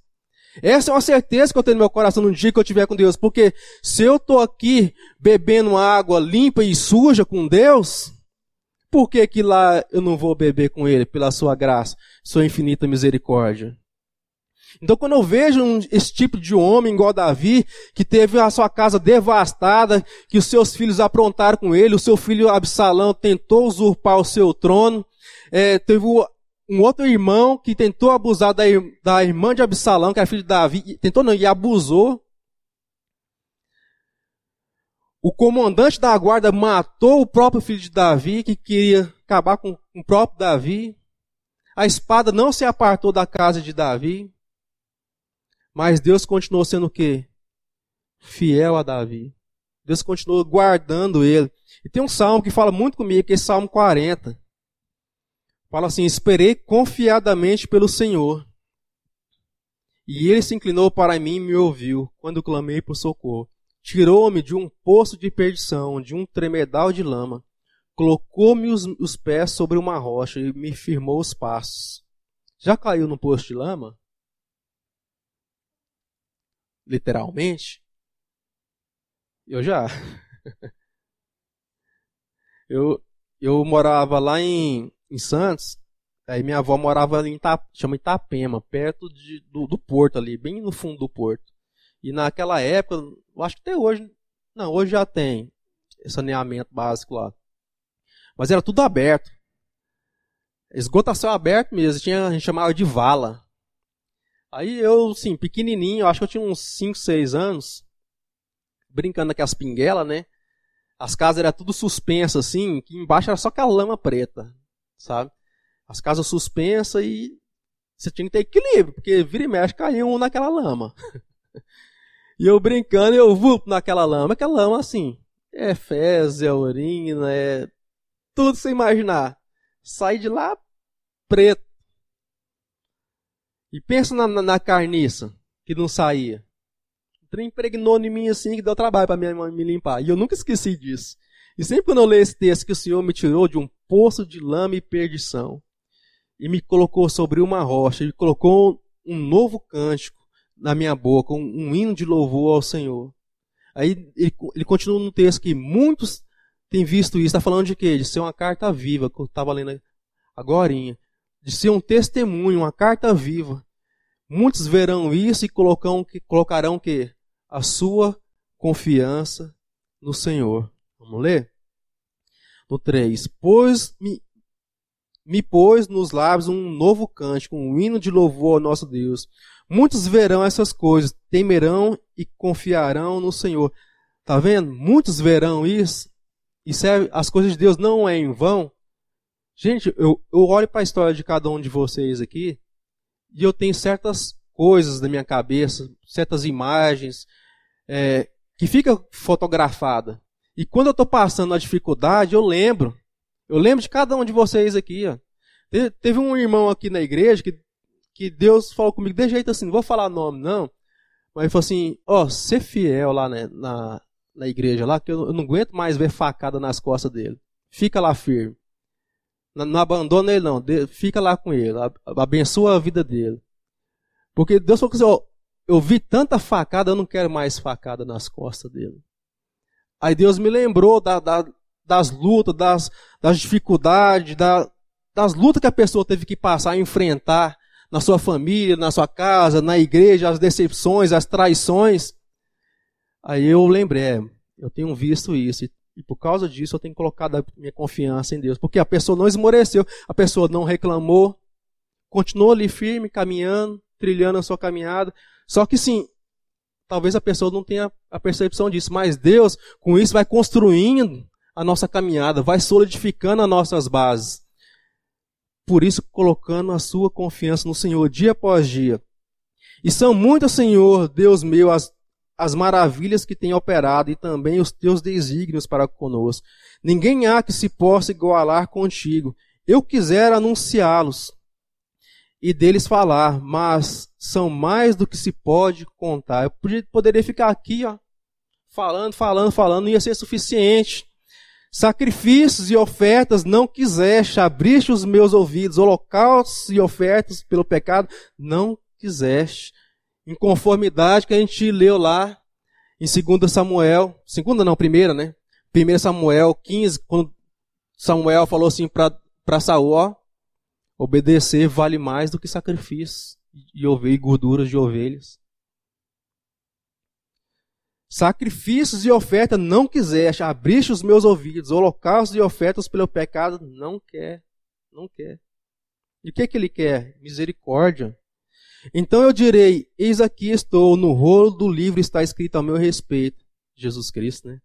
Essa é uma certeza que eu tenho no meu coração no dia que eu estiver com Deus. Porque se eu estou aqui bebendo água limpa e suja com Deus, por que, que lá eu não vou beber com ele pela sua graça, sua infinita misericórdia? Então, quando eu vejo um, esse tipo de homem igual Davi, que teve a sua casa devastada, que os seus filhos aprontaram com ele, o seu filho Absalão tentou usurpar o seu trono, é, teve um outro irmão que tentou abusar da, da irmã de Absalão, que era filho de Davi, tentou não, e abusou. O comandante da guarda matou o próprio filho de Davi, que queria acabar com o próprio Davi. A espada não se apartou da casa de Davi. Mas Deus continuou sendo o quê? Fiel a Davi. Deus continuou guardando ele. E tem um salmo que fala muito comigo, que é Salmo 40. Fala assim: Esperei confiadamente pelo Senhor. E ele se inclinou para mim e me ouviu, quando clamei por socorro. Tirou-me de um poço de perdição, de um tremedal de lama. Colocou-me os, os pés sobre uma rocha e me firmou os passos. Já caiu no poço de lama? Literalmente? Eu já. <laughs> eu, eu morava lá em, em Santos. Aí minha avó morava em Itapema, perto de, do, do porto ali, bem no fundo do porto. E naquela época, eu acho que até hoje, não, hoje já tem saneamento básico lá. Mas era tudo aberto. Esgotação aberto mesmo, tinha, a gente chamava de vala. Aí eu, sim, pequenininho, acho que eu tinha uns 5, 6 anos, brincando naquelas pinguelas, né? As casas eram tudo suspensas, assim, que embaixo era só aquela lama preta, sabe? As casas suspensas e você tinha que ter equilíbrio, porque vira e mexe caiu um naquela lama. <laughs> E eu brincando, eu vou naquela lama. Aquela lama, assim, é fezes, é urina, é tudo sem imaginar. Sai de lá preto. E pensa na, na, na carniça, que não saía. O trem impregnou em mim assim, que deu trabalho para minha mãe me limpar. E eu nunca esqueci disso. E sempre quando eu leio esse texto que o Senhor me tirou de um poço de lama e perdição, e me colocou sobre uma rocha, e colocou um novo cântico, na minha boca, um, um hino de louvor ao Senhor. Aí ele, ele continua no texto que muitos têm visto isso. Está falando de quê? De ser uma carta viva, que eu estava lendo agora. De ser um testemunho, uma carta viva. Muitos verão isso e colocam, colocarão que a sua confiança no Senhor. Vamos ler? No 3. Pois me, me pôs nos lábios um novo cântico, um hino de louvor ao nosso Deus. Muitos verão essas coisas, temerão e confiarão no Senhor. Tá vendo? Muitos verão isso. E as coisas de Deus não é em vão. Gente, eu, eu olho para a história de cada um de vocês aqui e eu tenho certas coisas na minha cabeça, certas imagens é, que fica fotografada. E quando eu estou passando a dificuldade, eu lembro. Eu lembro de cada um de vocês aqui. Ó. Teve um irmão aqui na igreja que que Deus falou comigo de jeito assim, não vou falar nome não, mas ele falou assim, ó, oh, ser fiel lá né, na, na igreja lá, que eu, eu, não aguento mais ver facada nas costas dele. Fica lá firme. Não, não abandona ele não, de, fica lá com ele, abençoa a vida dele. Porque Deus falou assim, ó, eu vi tanta facada, eu não quero mais facada nas costas dele. Aí Deus me lembrou da, da, das lutas, das, das dificuldades, da, das lutas que a pessoa teve que passar, enfrentar na sua família, na sua casa, na igreja, as decepções, as traições. Aí eu lembrei, é, eu tenho visto isso, e, por causa disso eu tenho colocado a minha confiança em Deus. Porque a pessoa não esmoreceu, a pessoa não reclamou, continuou ali firme, caminhando, trilhando a sua caminhada. Só que sim, talvez a pessoa não tenha a percepção disso, mas Deus, com isso, vai construindo a nossa caminhada, vai solidificando as nossas bases. Por isso, colocando a sua confiança no Senhor dia após dia. E são muitas, Senhor, Deus meu, as, as maravilhas que tem operado e também os teus desígnios para conosco. Ninguém há que se possa igualar contigo. Eu quisera anunciá-los e deles falar, mas são mais do que se pode contar. Eu poderia ficar aqui, ó, falando, falando, falando, não ia ser suficiente. Sacrifícios e ofertas não quiseste, abriste os meus ouvidos, holocaustos e ofertas pelo pecado não quiseste. Em conformidade que a gente leu lá em 2 Samuel, segunda não, primeira, né? 1 Samuel 15, quando Samuel falou assim para Saul, obedecer vale mais do que sacrifício e, e gorduras de ovelhas. Sacrifícios e oferta não quiseste, abriste os meus ouvidos, holocaustos e ofertas pelo pecado não quer, não quer. E o que, é que ele quer? Misericórdia. Então eu direi: Eis aqui estou, no rolo do livro está escrito a meu respeito. Jesus Cristo, né?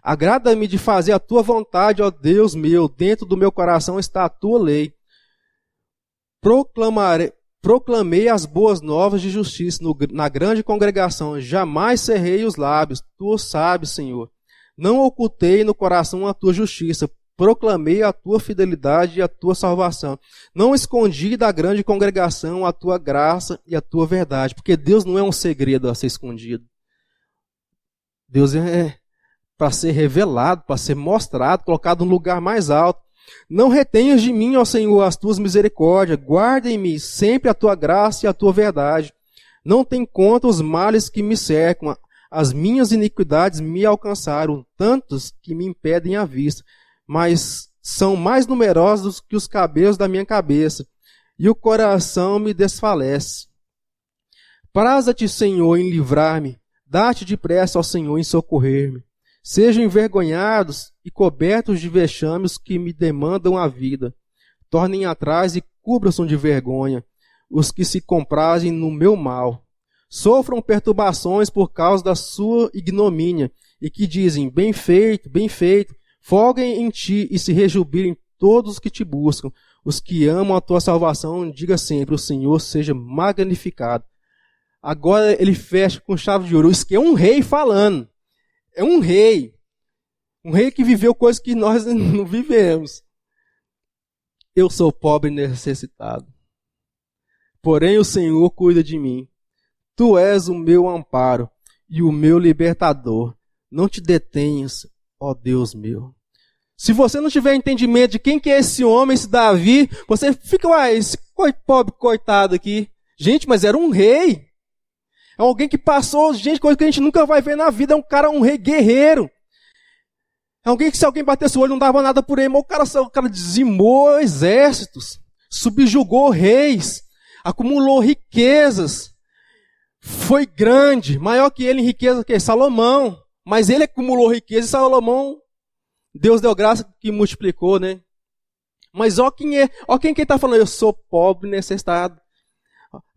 Agrada-me de fazer a tua vontade, ó Deus meu, dentro do meu coração está a tua lei. Proclamarei, Proclamei as boas novas de justiça no, na grande congregação, jamais cerrei os lábios, tu sabes, Senhor. Não ocultei no coração a tua justiça, proclamei a tua fidelidade e a tua salvação. Não escondi da grande congregação a tua graça e a tua verdade, porque Deus não é um segredo a ser escondido. Deus é para ser revelado, para ser mostrado, colocado no lugar mais alto. Não retenhas de mim, ó Senhor, as tuas misericórdias, guarda-me sempre a tua graça e a tua verdade. Não tem conta os males que me cercam, as minhas iniquidades me alcançaram, tantos que me impedem a vista, mas são mais numerosos que os cabelos da minha cabeça, e o coração me desfalece. Praza-te, Senhor, em livrar-me, dá-te depressa, ó Senhor, em socorrer-me. Sejam envergonhados e cobertos de vexames que me demandam a vida. Tornem atrás e cubram-se de vergonha os que se comprazem no meu mal. Sofram perturbações por causa da sua ignomínia e que dizem: Bem feito, bem feito. Folguem em ti e se rejubilem todos os que te buscam. Os que amam a tua salvação, diga sempre: O Senhor seja magnificado. Agora ele fecha com chave de ouro. Isso que é um rei falando é um rei. Um rei que viveu coisas que nós <laughs> não vivemos. Eu sou pobre e necessitado. Porém, o Senhor cuida de mim. Tu és o meu amparo e o meu libertador. Não te detenhas, ó Deus meu. Se você não tiver entendimento de quem que é esse homem, esse Davi, você fica, uai, esse pobre coitado aqui. Gente, mas era um rei. É alguém que passou, gente, coisa que a gente nunca vai ver na vida. É um cara, um rei guerreiro. É alguém que se alguém batesse o olho não dava nada por ele. Mas o cara, o cara dizimou exércitos, subjugou reis, acumulou riquezas. Foi grande, maior que ele em riqueza que Salomão. Mas ele acumulou riqueza e Salomão, Deus deu graça que multiplicou, né? Mas ó quem é, ó quem que está falando, eu sou pobre, necessitado.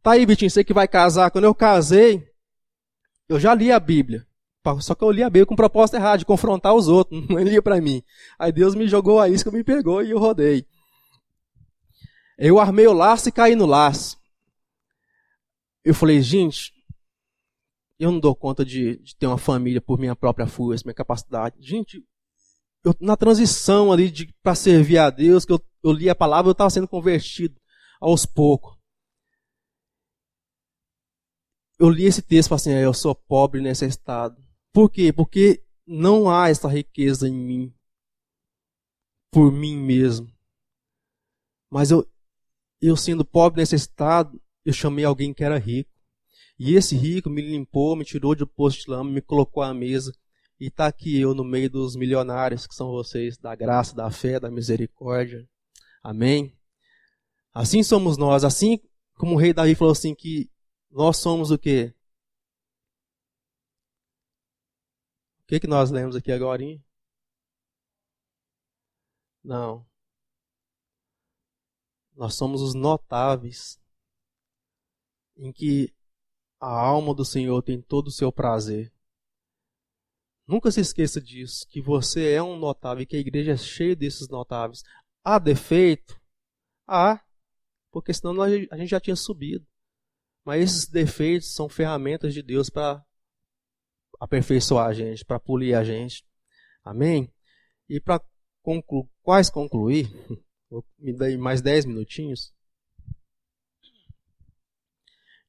Tá aí, Vitinho, você que vai casar. Quando eu casei, eu já li a Bíblia. Só que eu li a Bíblia com propósito errado, de confrontar os outros. <laughs> Não lia para mim. Aí Deus me jogou a isca, me pegou e eu rodei. Eu armei o laço e caí no laço. Eu falei, gente, eu não dou conta de, de ter uma família por minha própria força, minha capacidade. Gente, eu, na transição ali para servir a Deus, que eu, eu li a palavra, eu estava sendo convertido aos poucos eu li esse texto assim, é, eu sou pobre nesse estado. Por quê? Porque não há essa riqueza em mim, por mim mesmo. Mas eu, eu sendo pobre nesse estado, eu chamei alguém que era rico. E esse rico me limpou, me tirou de posto de lama, me colocou à mesa. E está aqui eu no meio dos milionários, que são vocês, da graça, da fé, da misericórdia. Amém? Assim somos nós. Assim como o rei Davi falou assim que nós somos o quê? O que, que nós lemos aqui agora? Hein? Não. Nós somos os notáveis, em que a alma do Senhor tem todo o seu prazer. Nunca se esqueça disso, que você é um notável e que a igreja é cheia desses notáveis. Há defeito? Há, porque senão a gente já tinha subido. Mas esses defeitos são ferramentas de Deus para aperfeiçoar a gente, para polir a gente. Amém? E para conclu quase concluir, <laughs> me dê mais 10 minutinhos.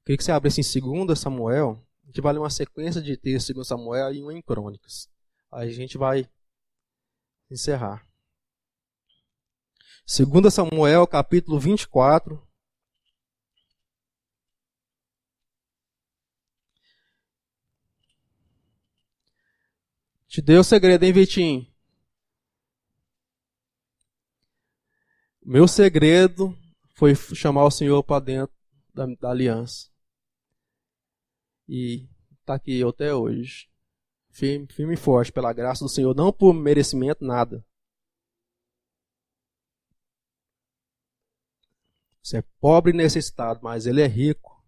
Queria que você abrisse em 2 Samuel. A gente vai ler uma sequência de textos em 2 Samuel e um em Crônicas. Aí a gente vai encerrar. 2 Samuel, capítulo 24. Te dei o segredo, hein, Vitinho? Meu segredo foi chamar o Senhor para dentro da, da, aliança. E está aqui até hoje. Firme, firme e forte, pela graça do Senhor, não por merecimento, nada. Você é pobre e necessitado, mas ele é rico.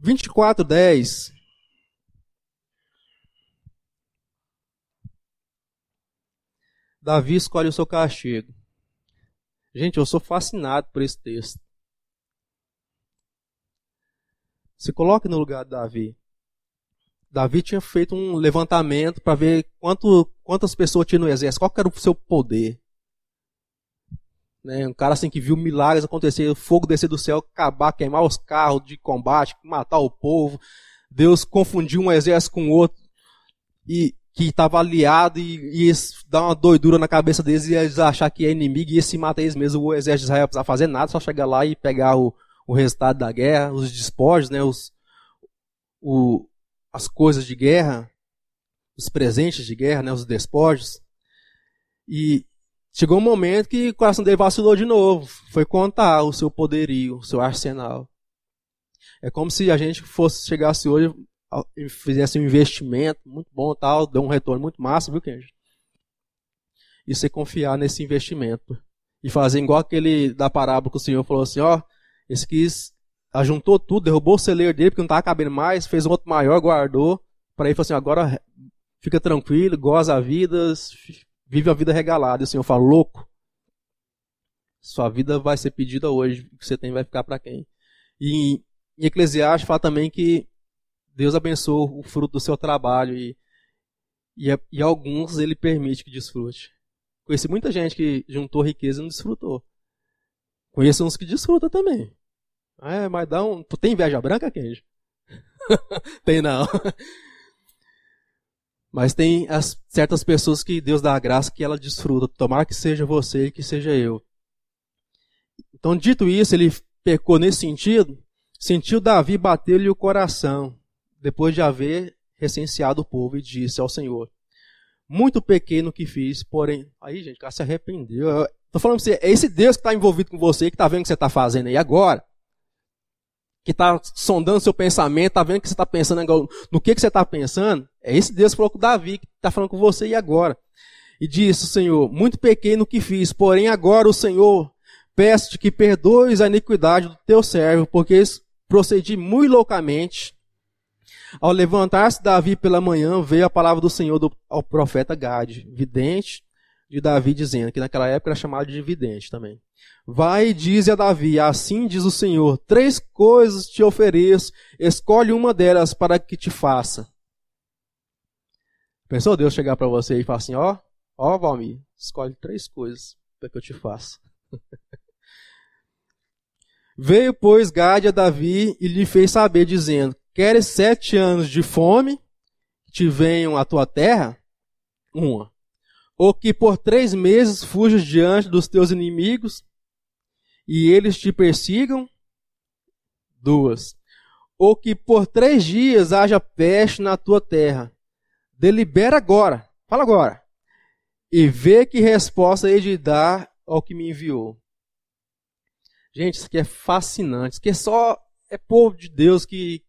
24, 10 Davi escolhe o seu castigo. Gente, eu sou fascinado por esse texto. Se coloque no lugar de Davi. Davi tinha feito um levantamento para ver quanto, quantas pessoas tinha no exército, qual era o seu poder. Né, um cara assim que viu milagres acontecer, fogo descer do céu, acabar, queimar os carros de combate, matar o povo. Deus confundiu um exército com outro. E que estava aliado e, e dar uma doidura na cabeça deles e eles achar que é inimigo e ia se matar eles mesmos. O exército de Israel precisava fazer nada, só chegar lá e pegar o, o resultado da guerra, os despojos, né, os, o, as coisas de guerra, os presentes de guerra, né, os despojos. E chegou um momento que o coração dele vacilou de novo. Foi contar o seu poderio, o seu arsenal. É como se a gente fosse chegasse hoje fizesse um investimento muito bom tal, deu um retorno muito massa, viu, Kenji? E você confiar nesse investimento. E fazer igual aquele da parábola que o Senhor falou assim, ó, esse quis, ajuntou tudo, derrubou o celeiro dele porque não estava cabendo mais, fez um outro maior, guardou, para ele falou assim, agora fica tranquilo, goza a vida, vive a vida regalada. E o Senhor fala, louco, sua vida vai ser pedida hoje, o que você tem vai ficar para quem? E em Eclesiastes fala também que Deus abençoa o fruto do seu trabalho e, e, e alguns ele permite que desfrute. Conheci muita gente que juntou riqueza e não desfrutou. Conheço uns que desfrutam também. É, mas dá um. Tu tem inveja branca, Kenji? <laughs> tem não. <laughs> Mas tem as, certas pessoas que Deus dá a graça que ela desfruta. Tomara que seja você e que seja eu. Então, dito isso, ele pecou nesse sentido. Sentiu Davi bater-lhe o coração depois de haver recenseado o povo, e disse ao Senhor: Muito pequeno que fiz, porém. Aí, gente, o cara se arrependeu. Estou falando para você, é esse Deus que está envolvido com você, que está vendo o que você está fazendo aí agora. Que está sondando seu pensamento, está vendo o que você está pensando no que, que você está pensando. É esse Deus que falou com Davi, que está falando com você e agora. E disse Senhor: Muito pequeno que fiz, porém agora o Senhor peço-te que perdoes a iniquidade do teu servo, porque procedi muito loucamente ao levantar-se Davi pela manhã, veio a palavra do Senhor ao profeta Gade, vidente de Davi, dizendo, que naquela época era chamado de vidente também. Vai e diz a Davi, assim diz o Senhor, três coisas te ofereço, escolhe uma delas para que te faça. Pensou Deus chegar para você e falar assim, ó, ó Valmir, escolhe três coisas para que eu te faça. <laughs> Veio, pois, Gade a Davi e lhe fez saber, dizendo, Queres sete anos de fome te venham à tua terra? Uma. Ou que por três meses fujas diante dos teus inimigos e eles te persigam? Duas. Ou que por três dias haja peste na tua terra? Delibera agora. Fala agora. E vê que resposta hei de dar ao que me enviou. Gente, isso aqui é fascinante. Isso aqui é só é povo de Deus que,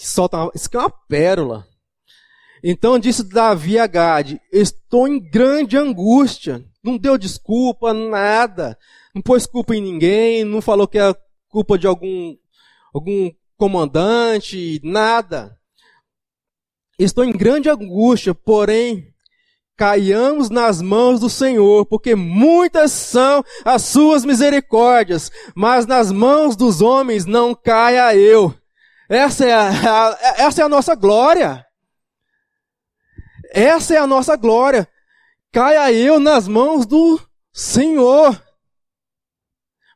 que solta isso aqui é uma pérola. Então disse Davi a Gade: Estou em grande angústia. Não deu desculpa, nada. Não pôs culpa em ninguém, não falou que é culpa de algum, algum comandante, nada. Estou em grande angústia, porém, caiamos nas mãos do Senhor, porque muitas são as suas misericórdias, mas nas mãos dos homens não caia eu. Essa é a, essa é a nossa glória. Essa é a nossa glória. Caia eu nas mãos do Senhor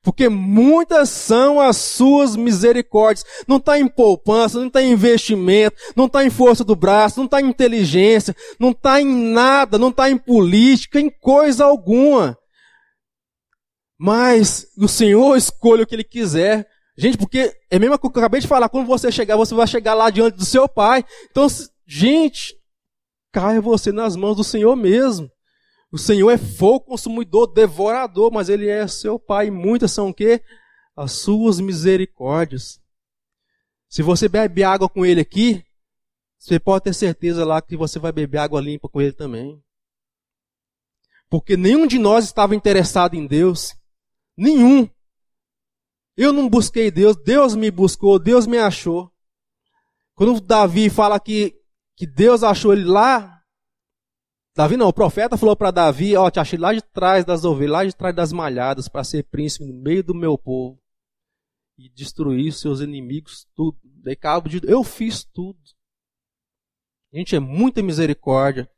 porque muitas são as suas misericórdias. Não está em poupança, não está em investimento, não está em força do braço, não está em inteligência, não está em nada, não está em política, em coisa alguma. Mas o Senhor escolhe o que Ele quiser. Gente, porque é mesmo que eu acabei de falar, quando você chegar, você vai chegar lá diante do seu Pai. Então, gente, caia você nas mãos do Senhor mesmo. O Senhor é fogo consumidor, devorador, mas Ele é seu Pai. E muitas são o quê? As suas misericórdias. Se você bebe água com Ele aqui, você pode ter certeza lá que você vai beber água limpa com Ele também. Porque nenhum de nós estava interessado em Deus. Nenhum. Eu não busquei Deus, Deus me buscou, Deus me achou. Quando Davi fala que, que Deus achou ele lá Davi não, o profeta falou para Davi, ó, te achei lá de trás das ovelhas, lá de trás das malhadas, para ser príncipe no meio do meu povo e destruir seus inimigos, tudo. Dei cabo de eu fiz tudo. Gente, é muita misericórdia.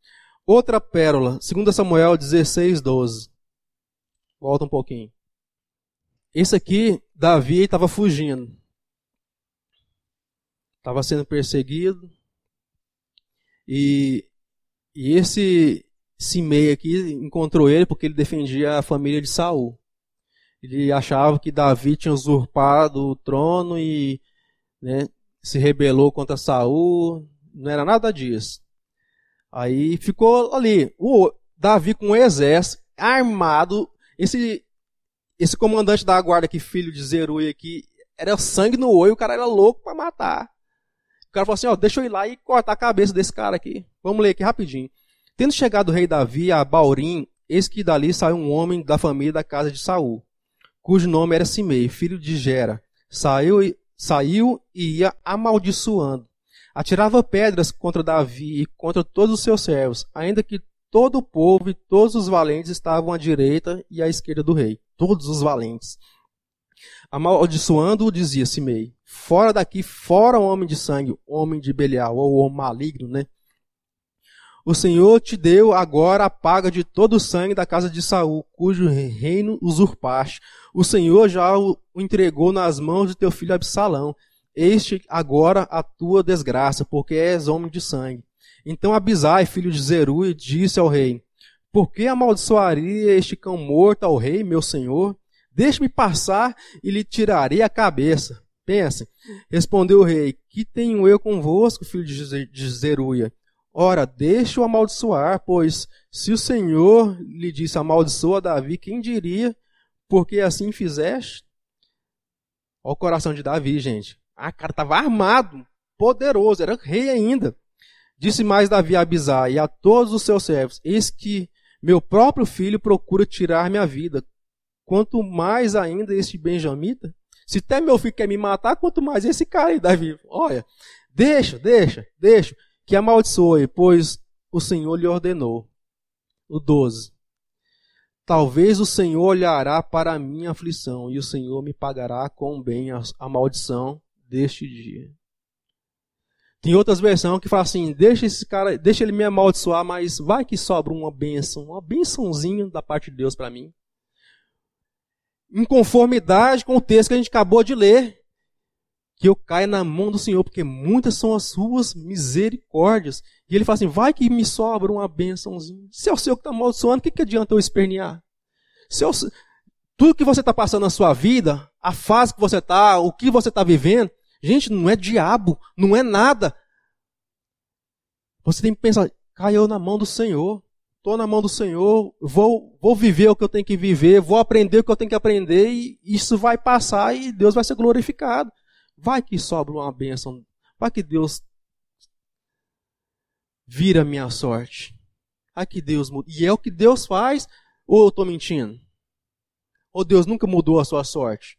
Outra pérola, 2 Samuel 16, 12. Volta um pouquinho. Esse aqui, Davi estava fugindo. Estava sendo perseguido. E e esse Simei aqui encontrou ele porque ele defendia a família de Saul. Ele achava que Davi tinha usurpado o trono e né, se rebelou contra Saul. Não era nada disso. Aí ficou ali. O Davi com o exército armado. Esse, esse comandante da guarda aqui, filho de Zeruia aqui, era sangue no olho, o cara era louco para matar cara falou assim: ó, deixa eu ir lá e cortar a cabeça desse cara aqui. Vamos ler aqui rapidinho. Tendo chegado o rei Davi a Baurim, eis que dali saiu um homem da família da casa de Saul, cujo nome era Simei, filho de Gera. Saiu, saiu e ia amaldiçoando. Atirava pedras contra Davi e contra todos os seus servos, ainda que todo o povo e todos os valentes estavam à direita e à esquerda do rei. Todos os valentes. Amaldiçoando, dizia Simei: Fora daqui, fora homem de sangue, homem de Belial, ou homem maligno, né? O Senhor te deu agora a paga de todo o sangue da casa de Saul, cujo reino usurpaste. O Senhor já o entregou nas mãos de teu filho Absalão. Este agora a tua desgraça, porque és homem de sangue. Então Abisai, filho de Zeruia, disse ao rei: Por que amaldiçoaria este cão morto ao rei, meu senhor? Deixe-me passar e lhe tirarei a cabeça. Pense. Respondeu o rei: Que tenho eu convosco, filho de Zeruia? Ora, deixe-o amaldiçoar, pois se o Senhor lhe disse amaldiçoa Davi, quem diria? Porque assim fizeste? Olha o coração de Davi, gente. Ah, cara estava armado, poderoso, era rei ainda. Disse mais Davi a Abisai e a todos os seus servos: Eis que meu próprio filho procura tirar minha vida. Quanto mais ainda este benjamita. Se até meu filho quer me matar, quanto mais esse cara aí, Davi. Olha, deixa, deixa, deixa, que amaldiçoe, pois o Senhor lhe ordenou. O 12. Talvez o Senhor olhará para a minha aflição e o Senhor me pagará com bem a, a maldição deste dia. Tem outras versões que falam assim: deixa esse cara, deixa ele me amaldiçoar, mas vai que sobra uma bênção, uma bênçãozinha da parte de Deus para mim em conformidade com o texto que a gente acabou de ler, que eu caia na mão do Senhor, porque muitas são as suas misericórdias. E ele fala assim: vai que me sobra uma bênçãozinha. Se é o Senhor que está amaldiçoando, o que, que adianta eu espernear? Se eu, tudo que você está passando na sua vida, a fase que você está, o que você está vivendo, gente, não é diabo, não é nada. Você tem que pensar, caiu na mão do Senhor estou na mão do Senhor, vou, vou viver o que eu tenho que viver, vou aprender o que eu tenho que aprender, e isso vai passar e Deus vai ser glorificado. Vai que sobra uma bênção, vai que Deus vira minha sorte. Vai que Deus muda. E é o que Deus faz, ou eu estou mentindo? Ou Deus nunca mudou a sua sorte?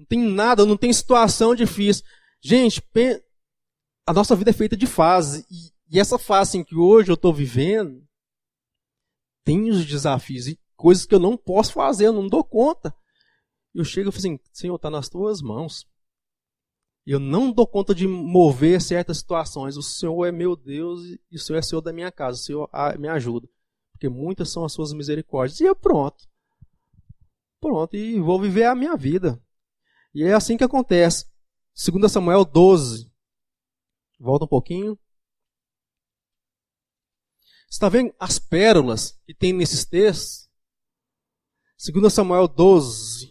Não tem nada, não tem situação difícil. Gente, a nossa vida é feita de fases. E E essa fase em que hoje eu estou vivendo, tem os desafios e coisas que eu não posso fazer, eu não dou conta. Eu chego e falo assim, Senhor, está nas tuas mãos. Eu não dou conta de mover certas situações. O Senhor é meu Deus e o Senhor é Senhor da minha casa. O Senhor me ajuda. Porque muitas são as suas misericórdias. E eu pronto. Pronto, e vou viver a minha vida. E é assim que acontece. 2 Samuel 12. Volta um pouquinho. Você está vendo as pérolas que tem nesses textos? 2 Samuel 12.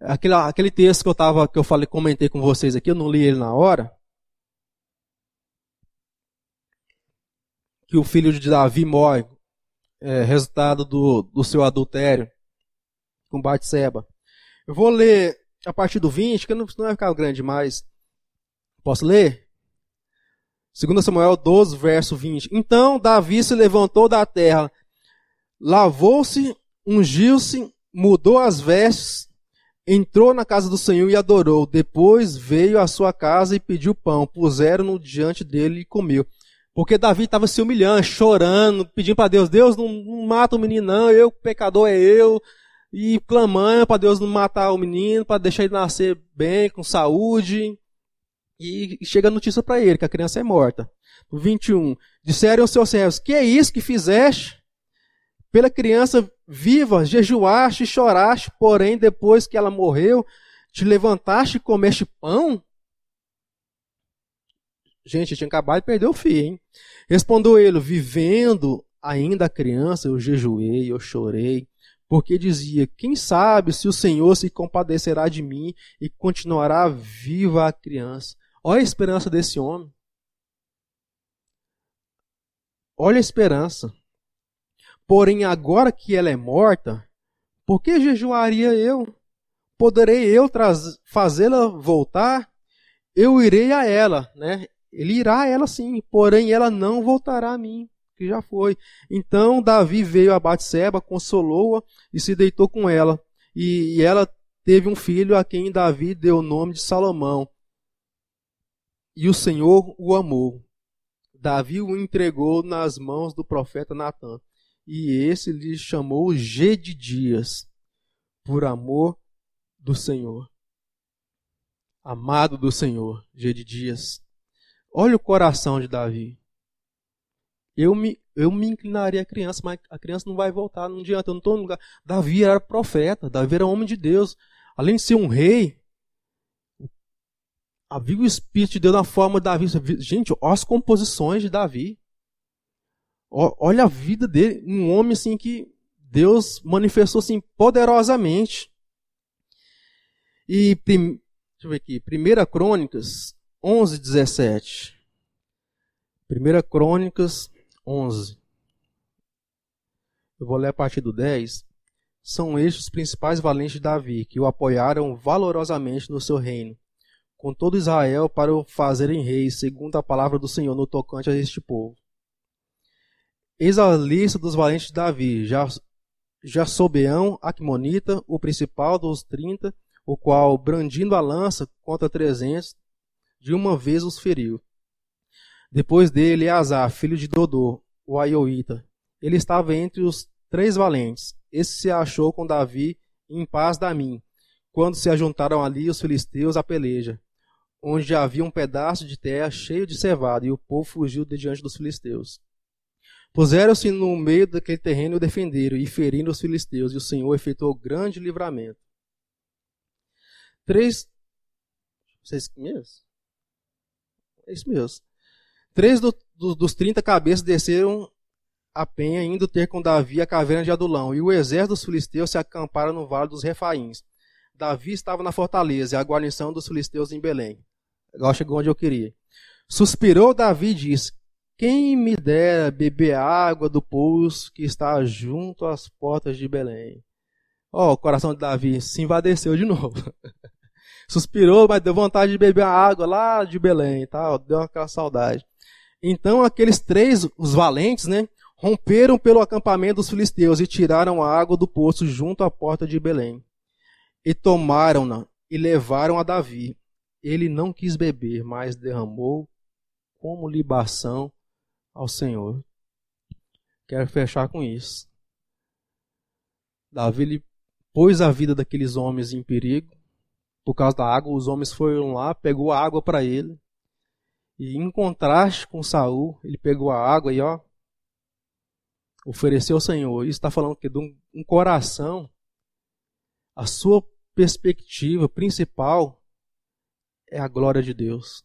Aquele, aquele texto que eu tava, que eu falei, comentei com vocês aqui, eu não li ele na hora. Que o filho de Davi morre, é, resultado do, do seu adultério com Batseba. Eu vou ler a partir do 20, que não, não vai ficar grande mais. Posso ler? 2 Samuel 12, verso 20. Então Davi se levantou da terra, lavou-se, ungiu-se, mudou as vestes, entrou na casa do Senhor e adorou. Depois veio à sua casa e pediu pão. Puseram-no diante dele e comeu. Porque Davi estava se humilhando, chorando, pedindo para Deus: Deus não, não, mata o menino, não, eu, pecador é eu. E clamando para Deus não matar o menino, para deixar ele nascer bem, com saúde. E chega a notícia para ele que a criança é morta. No 21, disseram os seus servos: Que é isso que fizeste? Pela criança viva, jejuaste e choraste, porém, depois que ela morreu, te levantaste e comeste pão? Gente, tinha acabado de perder o filho, hein? Respondeu ele: Vivendo ainda a criança, eu jejuei, eu chorei, porque dizia: Quem sabe se o Senhor se compadecerá de mim e continuará viva a criança? Olha a esperança desse homem. Olha a esperança. Porém, agora que ela é morta, por que jejuaria eu? Poderei eu fazê-la voltar? Eu irei a ela, né? Ele irá a ela sim, porém ela não voltará a mim, que já foi. Então Davi veio a Batseba, consolou-a e se deitou com ela. E, e ela teve um filho a quem Davi deu o nome de Salomão. E o Senhor o amou. Davi o entregou nas mãos do profeta Natan e esse lhe chamou G de Dias, por amor do Senhor. Amado do Senhor, G de Dias. Olha o coração de Davi. Eu me, eu me inclinaria à criança, mas a criança não vai voltar, não adianta, eu não estou no lugar. Davi era profeta, Davi era homem de Deus. Além de ser um rei, havia o Espírito de Deus na forma de Davi. Gente, olha as composições de Davi. Olha a vida dele, um homem assim que Deus manifestou assim poderosamente. E deixa eu ver aqui, 1 Crônicas 11, 17. 1 Crônicas 11. Eu vou ler a partir do 10. São estes os principais valentes de Davi, que o apoiaram valorosamente no seu reino, com todo Israel para o fazerem rei, segundo a palavra do Senhor no tocante a este povo. Eis a lista dos valentes de Davi, já, já Sobeão, Acmonita, o principal dos trinta, o qual, brandindo a lança contra trezentos, de uma vez os feriu. Depois dele, Azar, filho de Dodô, o Aioíta. Ele estava entre os três valentes. Esse se achou com Davi em paz da mim, quando se ajuntaram ali os filisteus à peleja, onde havia um pedaço de terra cheio de cevada, e o povo fugiu de diante dos filisteus. Puseram-se no meio daquele terreno e o defenderam, e ferindo os filisteus, e o Senhor efetuou grande livramento. Três. Vocês mesmos? É isso mesmo. Três do, do, dos trinta cabeças desceram a penha, indo ter com Davi a caverna de Adulão, e o exército dos filisteus se acamparam no vale dos Refaíns. Davi estava na fortaleza, e a guarnição dos filisteus em Belém. Agora chegou onde eu queria. Suspirou Davi e disse: quem me dera beber água do poço que está junto às portas de Belém. Ó, oh, o coração de Davi se invadeceu de <laughs> novo. Suspirou, mas deu vontade de beber a água lá de Belém, tá? Deu aquela saudade. Então aqueles três, os valentes, né, romperam pelo acampamento dos filisteus e tiraram a água do poço junto à porta de Belém. E tomaram-na e levaram a Davi. ele não quis beber, mas derramou como libação ao Senhor. Quero fechar com isso. Davi pôs a vida daqueles homens em perigo. Por causa da água, os homens foram lá, pegou a água para ele. E em contraste com Saul, ele pegou a água e ó, ofereceu ao Senhor. Isso está falando que de um, um coração, a sua perspectiva principal é a glória de Deus.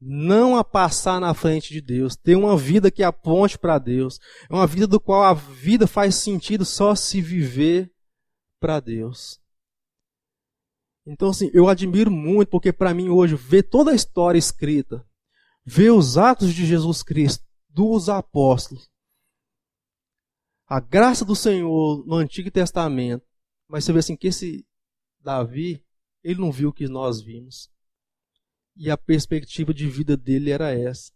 Não a passar na frente de Deus, ter uma vida que aponte para Deus. É uma vida do qual a vida faz sentido só se viver para Deus. Então, assim, eu admiro muito, porque para mim hoje, ver toda a história escrita, ver os atos de Jesus Cristo, dos apóstolos, a graça do Senhor no Antigo Testamento, mas você vê assim que esse Davi, ele não viu o que nós vimos. E a perspectiva de vida dele era essa.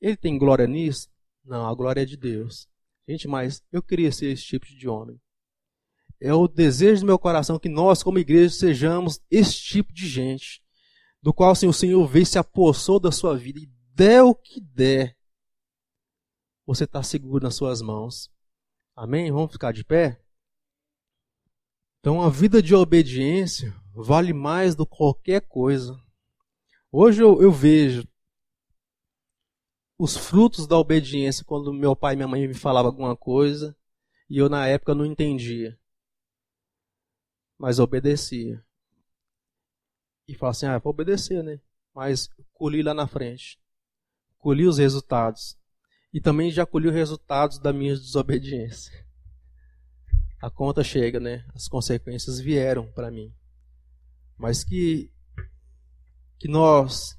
Ele tem glória nisso? Não, a glória é de Deus. Gente, mas eu queria ser esse tipo de homem. É o desejo do meu coração que nós, como igreja, sejamos esse tipo de gente, do qual assim, o Senhor veio se apossou da sua vida e der o que der, você está seguro nas suas mãos. Amém? Vamos ficar de pé? Então, a vida de obediência vale mais do que qualquer coisa. Hoje eu, eu vejo os frutos da obediência quando meu pai e minha mãe me falavam alguma coisa e eu na época não entendia. Mas obedecia. E falava assim, ah, vou obedecer, né? Mas colhi lá na frente. Colhi os resultados. E também já colhi os resultados da minha desobediência. A conta chega, né? As consequências vieram para mim. Mas que que nós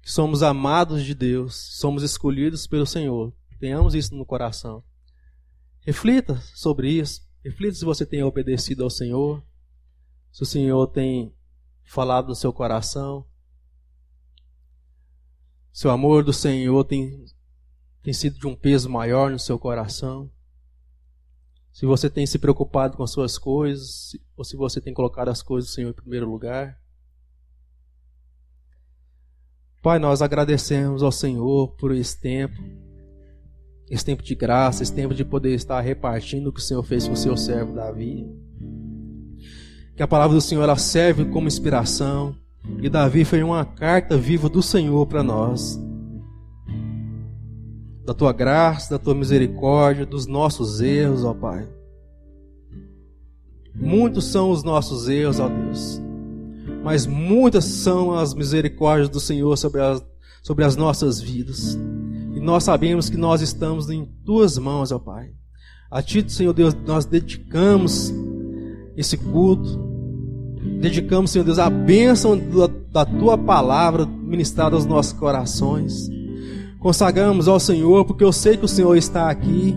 que somos amados de Deus, somos escolhidos pelo Senhor. Tenhamos isso no coração. Reflita sobre isso. Reflita se você tem obedecido ao Senhor, se o Senhor tem falado no seu coração. Se o amor do Senhor tem, tem sido de um peso maior no seu coração. Se você tem se preocupado com as suas coisas, ou se você tem colocado as coisas do Senhor em primeiro lugar. Pai, nós agradecemos ao Senhor por esse tempo, esse tempo de graça, esse tempo de poder estar repartindo o que o Senhor fez com o seu servo Davi. Que a palavra do Senhor ela serve como inspiração, e Davi foi uma carta viva do Senhor para nós. Da tua graça, da tua misericórdia, dos nossos erros, ó Pai. Muitos são os nossos erros, ó Deus mas muitas são as misericórdias do Senhor sobre as, sobre as nossas vidas. Nós sabemos que nós estamos em tuas mãos, ó Pai. A Ti, Senhor Deus, nós dedicamos esse culto, dedicamos, Senhor Deus, a bênção da Tua palavra ministrada aos nossos corações. Consagramos ao Senhor, porque eu sei que o Senhor está aqui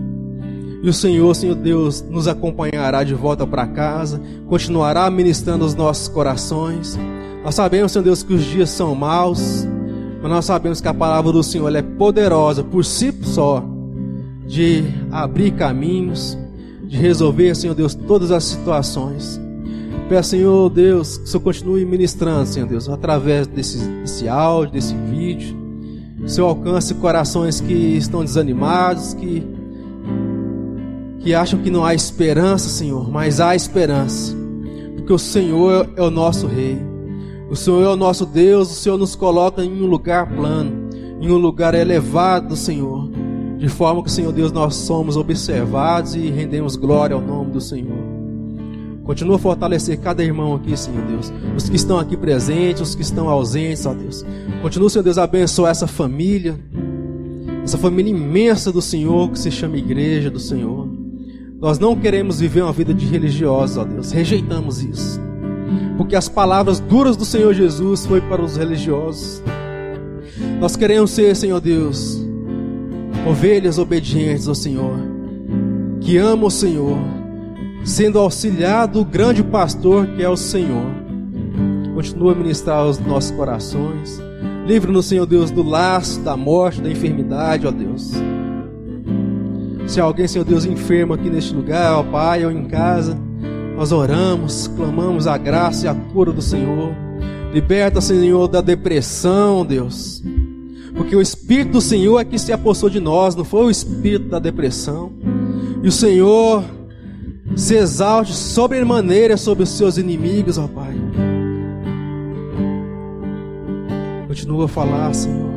e o Senhor, Senhor Deus, nos acompanhará de volta para casa, continuará ministrando os nossos corações. Nós sabemos, Senhor Deus, que os dias são maus, mas nós sabemos que a palavra do Senhor é poderosa por si só de abrir caminhos, de resolver, Senhor Deus, todas as situações. Peço, Senhor Deus, que o Senhor continue ministrando, Senhor Deus, através desse, desse áudio, desse vídeo. Que o Senhor alcance corações que estão desanimados, que que acham que não há esperança, Senhor, mas há esperança, porque o Senhor é o nosso Rei, o Senhor é o nosso Deus, o Senhor nos coloca em um lugar plano, em um lugar elevado, Senhor, de forma que, Senhor Deus, nós somos observados e rendemos glória ao nome do Senhor. Continua a fortalecer cada irmão aqui, Senhor Deus. Os que estão aqui presentes, os que estão ausentes, ó Deus. Continua, Senhor Deus, a abençoar essa família, essa família imensa do Senhor que se chama Igreja do Senhor. Nós não queremos viver uma vida de religiosos, ó Deus. Rejeitamos isso. Porque as palavras duras do Senhor Jesus foi para os religiosos. Nós queremos ser, Senhor Deus, ovelhas obedientes ao Senhor, que amam o Senhor, sendo auxiliado do grande pastor que é o Senhor. Continua a ministrar os nossos corações. Livre-nos, Senhor Deus, do laço, da morte, da enfermidade, ó Deus. Se alguém, Senhor Deus, enfermo aqui neste lugar, ó Pai, ou em casa, nós oramos, clamamos a graça e a cura do Senhor. Liberta, Senhor, da depressão, Deus. Porque o Espírito do Senhor é que se apossou de nós, não foi o Espírito da depressão. E o Senhor se exalte sobremaneira sobre os seus inimigos, ó Pai. Continua a falar, Senhor.